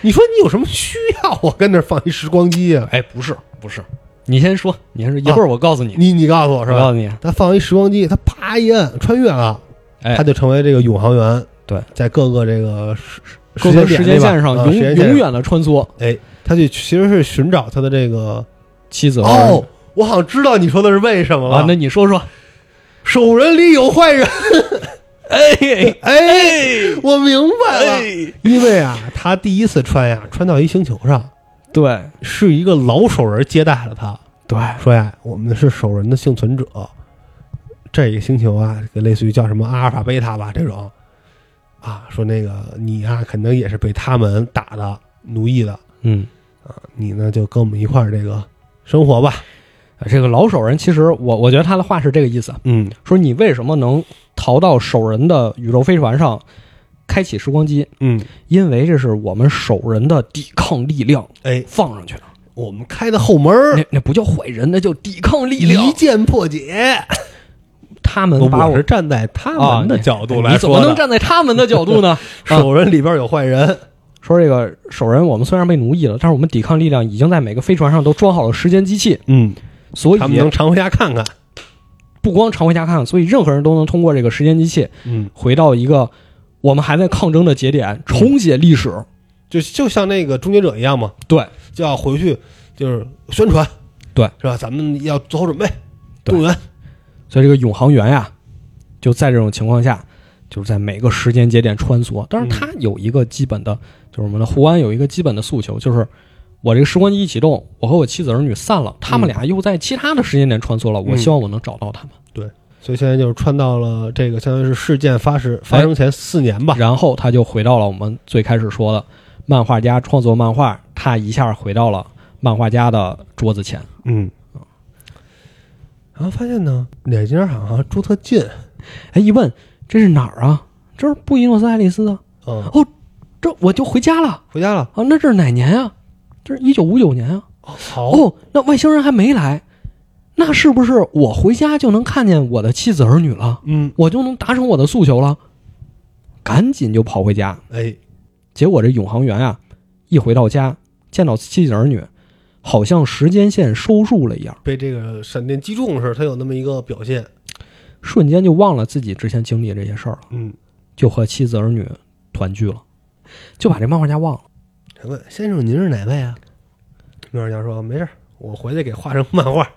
S1: 你说你有什么需要我跟那放一时光机啊？
S2: 哎，不是不是，你先说，你先说，一会儿我告诉你，
S1: 你你告诉我是吧？
S2: 我告诉你，
S1: 他放一时光机，他啪一摁穿越了，
S2: 哎。
S1: 他就成为这个永航员。
S2: 对，
S1: 在各个这个时
S2: 各个时间
S1: 时间点
S2: 线上永永远的穿梭。
S1: 哎，他就其实是寻找他的这个
S2: 妻子。
S1: 哦，我好像知道你说的是为什么了。
S2: 啊，那你说说，
S1: 守人里有坏人，<laughs>
S2: 哎
S1: 哎，我明白了，因为啊，他第一次穿呀，穿到一星球上，
S2: 对。
S1: 是一个老手人接待了他，
S2: 对，
S1: 说呀，我们是守人的幸存者，这个星球啊，类似于叫什么阿尔法、贝塔吧这种，啊，说那个你啊，肯定也是被他们打的、奴役的
S2: 嗯，
S1: 啊，你呢就跟我们一块儿这个生活吧，
S2: 这个老手人其实我我觉得他的话是这个意思，
S1: 嗯。
S2: 说你为什么能逃到手人的宇宙飞船上，开启时光机？
S1: 嗯，
S2: 因为这是我们手人的抵抗力量
S1: 哎，
S2: 放上去了，
S1: 我们开的后门儿。
S2: 那那不叫坏人，那叫抵抗力量。
S1: 一。键破解。
S2: 他们把
S1: 我是站在他
S2: 啊
S1: 们的角度来说你，
S2: 怎么能站在他们的角度呢？啊 <laughs>
S1: 手人里边有坏人，
S2: 说这个守人，我们虽然被奴役了，但是我们抵抗力量已经在每个飞船上都装好了时间机器，
S1: 嗯，
S2: 所以
S1: 他们能常回家看看，
S2: 不光常回家看看，所以任何人都能通过这个时间机器
S1: 嗯，
S2: 回到一个我们还在抗争的节点，重写历史。
S1: 就就像那个终结者一样嘛，
S2: 对，
S1: 就要回去就是宣传，
S2: 对，
S1: 是吧？咱们要做好准备，动员，
S2: 所以这个永航员呀，就在这种情况下，就是在每个时间节点穿梭。但是他有一个基本的，就是我们的胡安有一个基本的诉求，就是我这个时光机一启动，我和我妻子儿女散了，他们俩又在其他的时间点穿梭了。我希望我能找到他们。
S1: 对所以现在就是穿到了这个相当于是事件发生发生前四年吧，
S2: 然后他就回到了我们最开始说的漫画家创作漫画，他一下回到了漫画家的桌子前。
S1: 嗯，然后发现呢，哪家好像住特近，
S2: 哎，一问这是哪儿啊？这是布宜诺斯艾利斯啊！
S1: 嗯，
S2: 这我就回家了
S1: 回家了，
S2: 啊！那这是哪年啊？这是一九五九年啊！
S1: 好，
S2: 哦，那外星人还没来，那是不是我回家就能看见我的妻子儿女了？
S1: 嗯，
S2: 我就能达成我的诉求了？赶紧就跑回家。
S1: 哎，
S2: 结果这宇航员啊，一回到家，见到妻子儿女，好像时间线收束了一样，
S1: 被这个闪电击中时，他有那么一个表现，
S2: 瞬间就忘了自己之前经历这些事儿了，
S1: 嗯，
S2: 就和妻子儿女团聚了，就把这漫画家忘了。
S1: 他问先生您是哪位啊？漫画家说没事，我回去给画成漫画。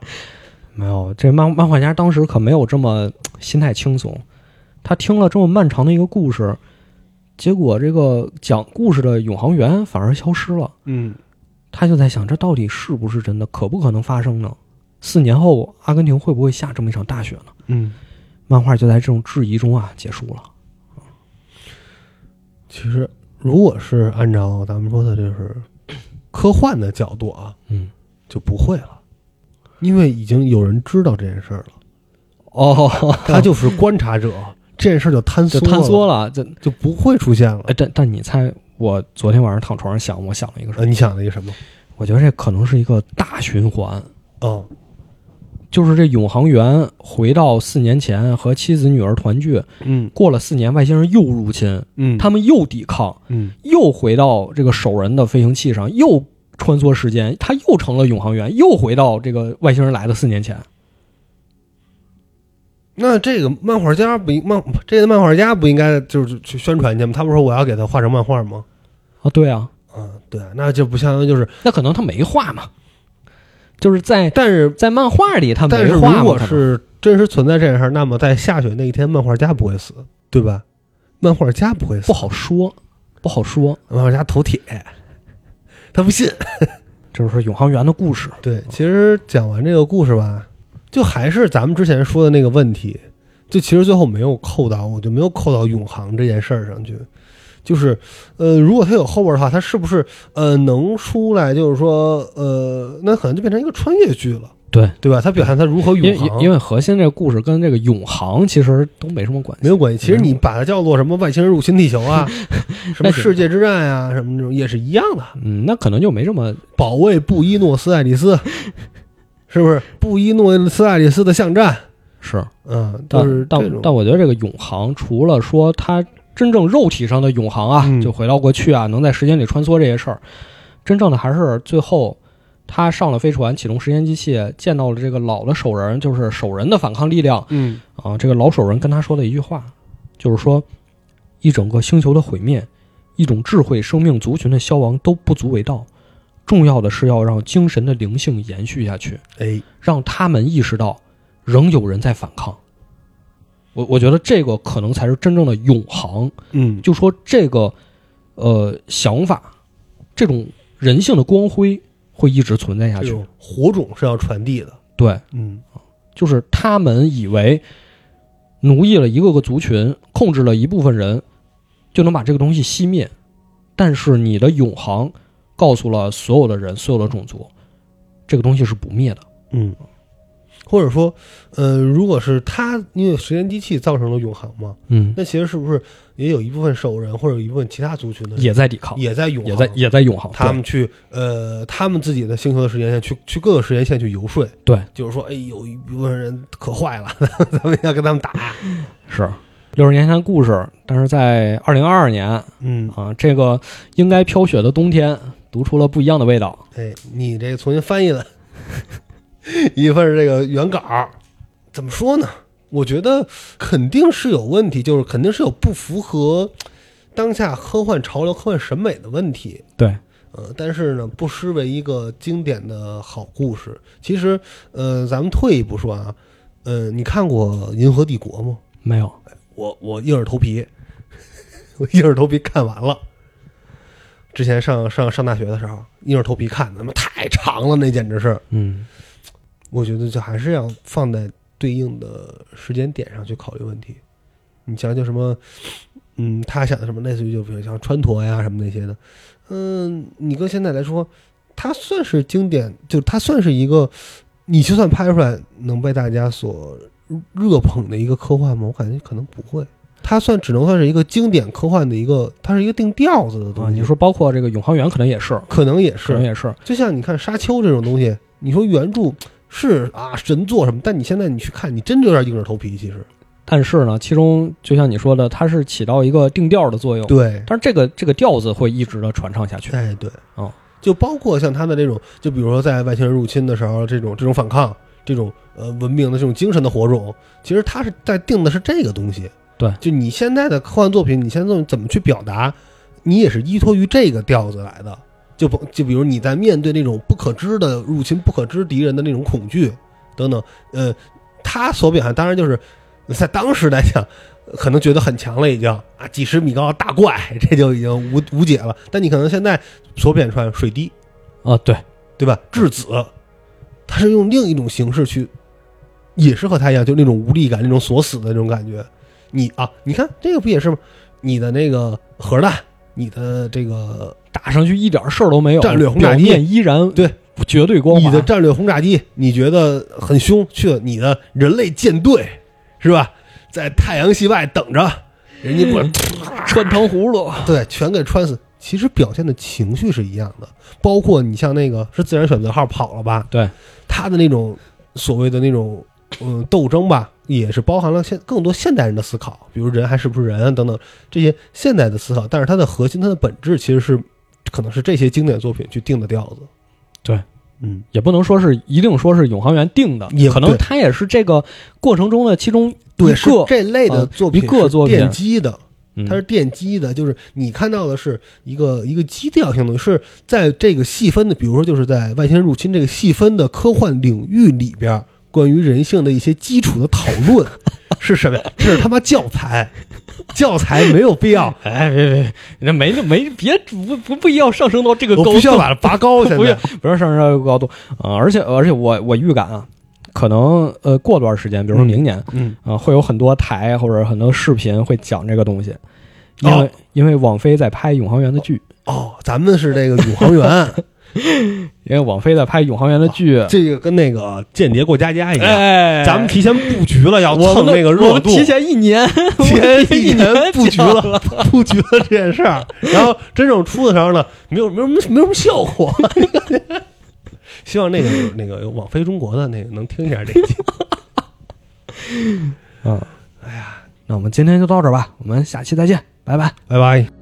S2: 没有，这漫漫画家当时可没有这么心态轻松。他听了这么漫长的一个故事，结果这个讲故事的永航员反而消失了。
S1: 嗯，
S2: 他就在想，这到底是不是真的？可不可能发生呢？四年后，阿根廷会不会下这么一场大雪呢？
S1: 嗯，
S2: 漫画就在这种质疑中啊结束了。
S1: 其实如果是按照咱们说的，就是科幻的角度啊，
S2: 嗯，
S1: 就不会了，因为已经有人知道这件事儿了，
S2: 哦，<laughs>
S1: 他就是观察者，这件事儿就坍缩
S2: 就坍缩
S1: 了，
S2: 了。这
S1: 就不会出现了
S2: 哎，。但但你猜，我昨天晚上躺床上想，我想了一个什
S1: 呃，
S2: 么？
S1: 你想了一个什么？
S2: 我觉得这可能是一个大循环。
S1: 哦，
S2: 就是这永航员回到四年前和妻子女儿团聚，
S1: 嗯
S2: 过了四年，外星人又入侵，
S1: 嗯，
S2: 他们又抵抗，
S1: 嗯
S2: 又回到这个手人的飞行器上，又穿梭时间，他又成了永航员，又回到这个外星人来的四年前。
S1: 那这个漫画家不应漫这个漫画家不应该就是去宣传去吗？他不是说我要给他画成漫画吗？
S2: 啊，对啊，
S1: 嗯，对，那就不相当于就是，
S2: 那可能他没画嘛，就是在
S1: 但是
S2: 在漫画里他
S1: 但是如
S2: 没画嘛。可能
S1: 果是真实存在这件事儿，那么在下雪那一天，漫画家不会死，对吧？漫画家不会死
S2: 不，好说，不好说。
S1: 漫画家头铁，他不信。
S2: 这就是永恒园的故事。
S1: 对，其实讲完这个故事吧，就还是咱们之前说的那个问题，就其实最后没有扣到，我就没有扣到永恒这件事儿上去。就是，呃，如果他有后边的话，他是不是呃能出来？就是说，呃，那可能就变成一个穿越剧了，
S2: 对，
S1: 对吧？他表现他如何永恒，
S2: 因为核心这个故事跟这个永恒其实都没什么关系。
S1: 没有关系。其实你把它叫做什么外星人入侵地球啊，<laughs> 什么世界之战啊、什么这种也是一样的。
S2: 嗯，那可能就没这么
S1: 保卫布宜诺斯艾利斯，<laughs> 是不是布宜诺斯艾利斯的巷战？
S2: 是。
S1: 嗯，
S2: 但
S1: 都是。
S2: 但但我觉得这个永恒，除了说它真正肉体上的永恒啊，
S1: 嗯
S2: 就回到过去啊，能在时间里穿梭这些事儿，真正的还是最后他上了飞船，启动时间机器，见到了这个老的守人，就是守人的反抗力量
S1: 嗯
S2: 啊。这个老守人跟他说的一句话，就是说，一整个星球的毁灭，一种智慧生命族群的消亡都不足为道，重要的是要让精神的灵性延续下去。
S1: 哎，
S2: 让他们意识到仍有人在反抗。我我觉得这个可能才是真正的永恒。
S1: 嗯，
S2: 就说这个呃想法，这种人性的光辉会一直存在下去。
S1: 火种是要传递的。
S2: 对，
S1: 嗯
S2: 就是他们以为奴役了一个个族群，控制了一部分人，就能把这个东西熄灭。但是你的永恒告诉了所有的人，所有的种族，这个东西是不灭的。
S1: 嗯，或者说，呃，如果是他因为时间机器造成了永恒嘛，
S2: 嗯，
S1: 那其实是不是也有一部分兽人或者有一部分其他族群的人
S2: 也在抵抗，
S1: 也在永恒，
S2: 也在也在永恒。
S1: 他们去呃，他们自己的星球的时间线去去各个时间线去游说，
S2: 对，
S1: 就是说，哎，有一部分人可坏了，<laughs> 咱们要跟他们打。
S2: 是六十年前的故事，但是在二零二二年
S1: 嗯，
S2: 啊，这个应该飘雪的冬天，读出了不一样的味道。
S1: 哎，你这重新翻译了 <laughs> 一份这个原稿，怎么说呢？我觉得肯定是有问题，就是肯定是有不符合当下科幻潮流、科幻审美的问题。
S2: 对，
S1: 呃，但是呢，不失为一个经典的好故事。其实，呃，咱们退一步说啊，呃，你看过《银河帝国》吗？
S2: 没有，
S1: 我我硬着头皮，<laughs> 我硬着头皮看完了。之前上上上大学的时候，硬着头皮看，他妈太长了，那简直是。
S2: 嗯，
S1: 我觉得就还是要放在对应的时间点上去考虑问题。你想想什么，嗯，他想的什么，类似于就比如像川陀呀什么那些的，嗯，你搁现在来说，它算是经典，就它算是一个，你就算拍出来能被大家所热捧的一个科幻吗？我感觉可能不会。它算只能算是一个经典科幻的一个，它是一个定调子的东
S2: 啊，
S1: 西。
S2: 你说包括这个永恒园，可能也是，
S1: 可能也是，
S2: 可能也是。
S1: 就像你看《沙丘》这种东西，你说原著是啊神作什么，但你现在你去看，你真的有点硬着头皮。其实，
S2: 但是呢，其中就像你说的，它是起到一个定调的作用。
S1: 对，
S2: 但是这个这个调子会一直的传唱下去。
S1: 哎对，
S2: 哦，
S1: 就包括像它的这种，就比如说在外星人入侵的时候，这种这种反抗，这种呃文明的这种精神的火种，其实它是在定的是这个东西。
S2: 对
S1: 就你现在的科幻作品，你现在怎么去表达，你也是依托于这个调子来的。就不就比如你在面对那种不可知的入侵、不可知敌人的那种恐惧等等，呃，他所表现当然就是在当时来讲，可能觉得很强了，已经啊几十米高的大怪，这就已经无无解了。但你可能现在所表现出来水滴，
S2: 啊，对，
S1: 对吧？质子，他是用另一种形式去，也是和他一样，就那种无力感、那种锁死的那种感觉。你啊，你看这个不也是吗？你的那个核弹，你的这个
S2: 打上去一点事儿都没有，
S1: 战略轰炸机
S2: 依然
S1: 对
S2: 绝对光滑。
S1: 你的战略轰炸机，你觉得很凶，去了你的人类舰队是吧？在太阳系外等着，人家过来
S2: 穿糖葫芦，
S1: 对，全给穿死。其实表现的情绪是一样的，包括你像那个是自然选择号跑了吧？
S2: 对，
S1: 他的那种所谓的那种嗯斗争吧，也是包含了现更多现代人的思考，比如人还是不是人啊等等这些现代的思考。但是它的核心、它的本质其实是可能是这些经典作品去定的调子。
S2: 对，
S1: 嗯，
S2: 也不能说是一定说是永航员定的，
S1: 也
S2: 可能它也是这个过程中的其中
S1: 对，
S2: 一个
S1: 是这类的
S2: 啊
S1: 作品
S2: 一个作品
S1: 奠基的。
S2: 嗯
S1: 它是奠基的，就是你看到的是一个一个基调性的，是在这个细分的，比如说就是在外星人入侵这个细分的科幻领域里边，关于人性的一些基础的讨论，<laughs> 是什么？呀？这是他妈教材，教材没有必要，<laughs>
S2: 哎，别别，那没那没别不不必 <laughs> 要上升到这个高度，
S1: 我必须要把它拔高。现
S2: 不要
S1: 在
S2: 不要上升到这个高度。啊、而且而且我我预感啊，可能呃过段时间，比如说明年。
S1: 嗯，
S2: 啊，会有很多台或者很多视频会讲这个东西，因为、
S1: 哦。
S2: 因为网飞在拍《宇航员》的剧，
S1: 哦，咱们是这个永恒园，
S2: 因为网飞在拍《永恒园》的剧，
S1: 这个跟那个间谍过家家一样，
S2: 哎，
S1: 咱们提前布局了，要蹭那个热度，
S2: 提前一年，<laughs>
S1: 提前一
S2: 年
S1: 年布局了，布局了这件事儿，然后真正出的时候呢，没有没有没有没有什么效果。<laughs> 希望那个那个有网飞中国的那个能听一下这集。<laughs>
S2: 啊，哎呀，那我们今天就到这儿吧，我们下期再见，拜拜。
S1: 拜拜。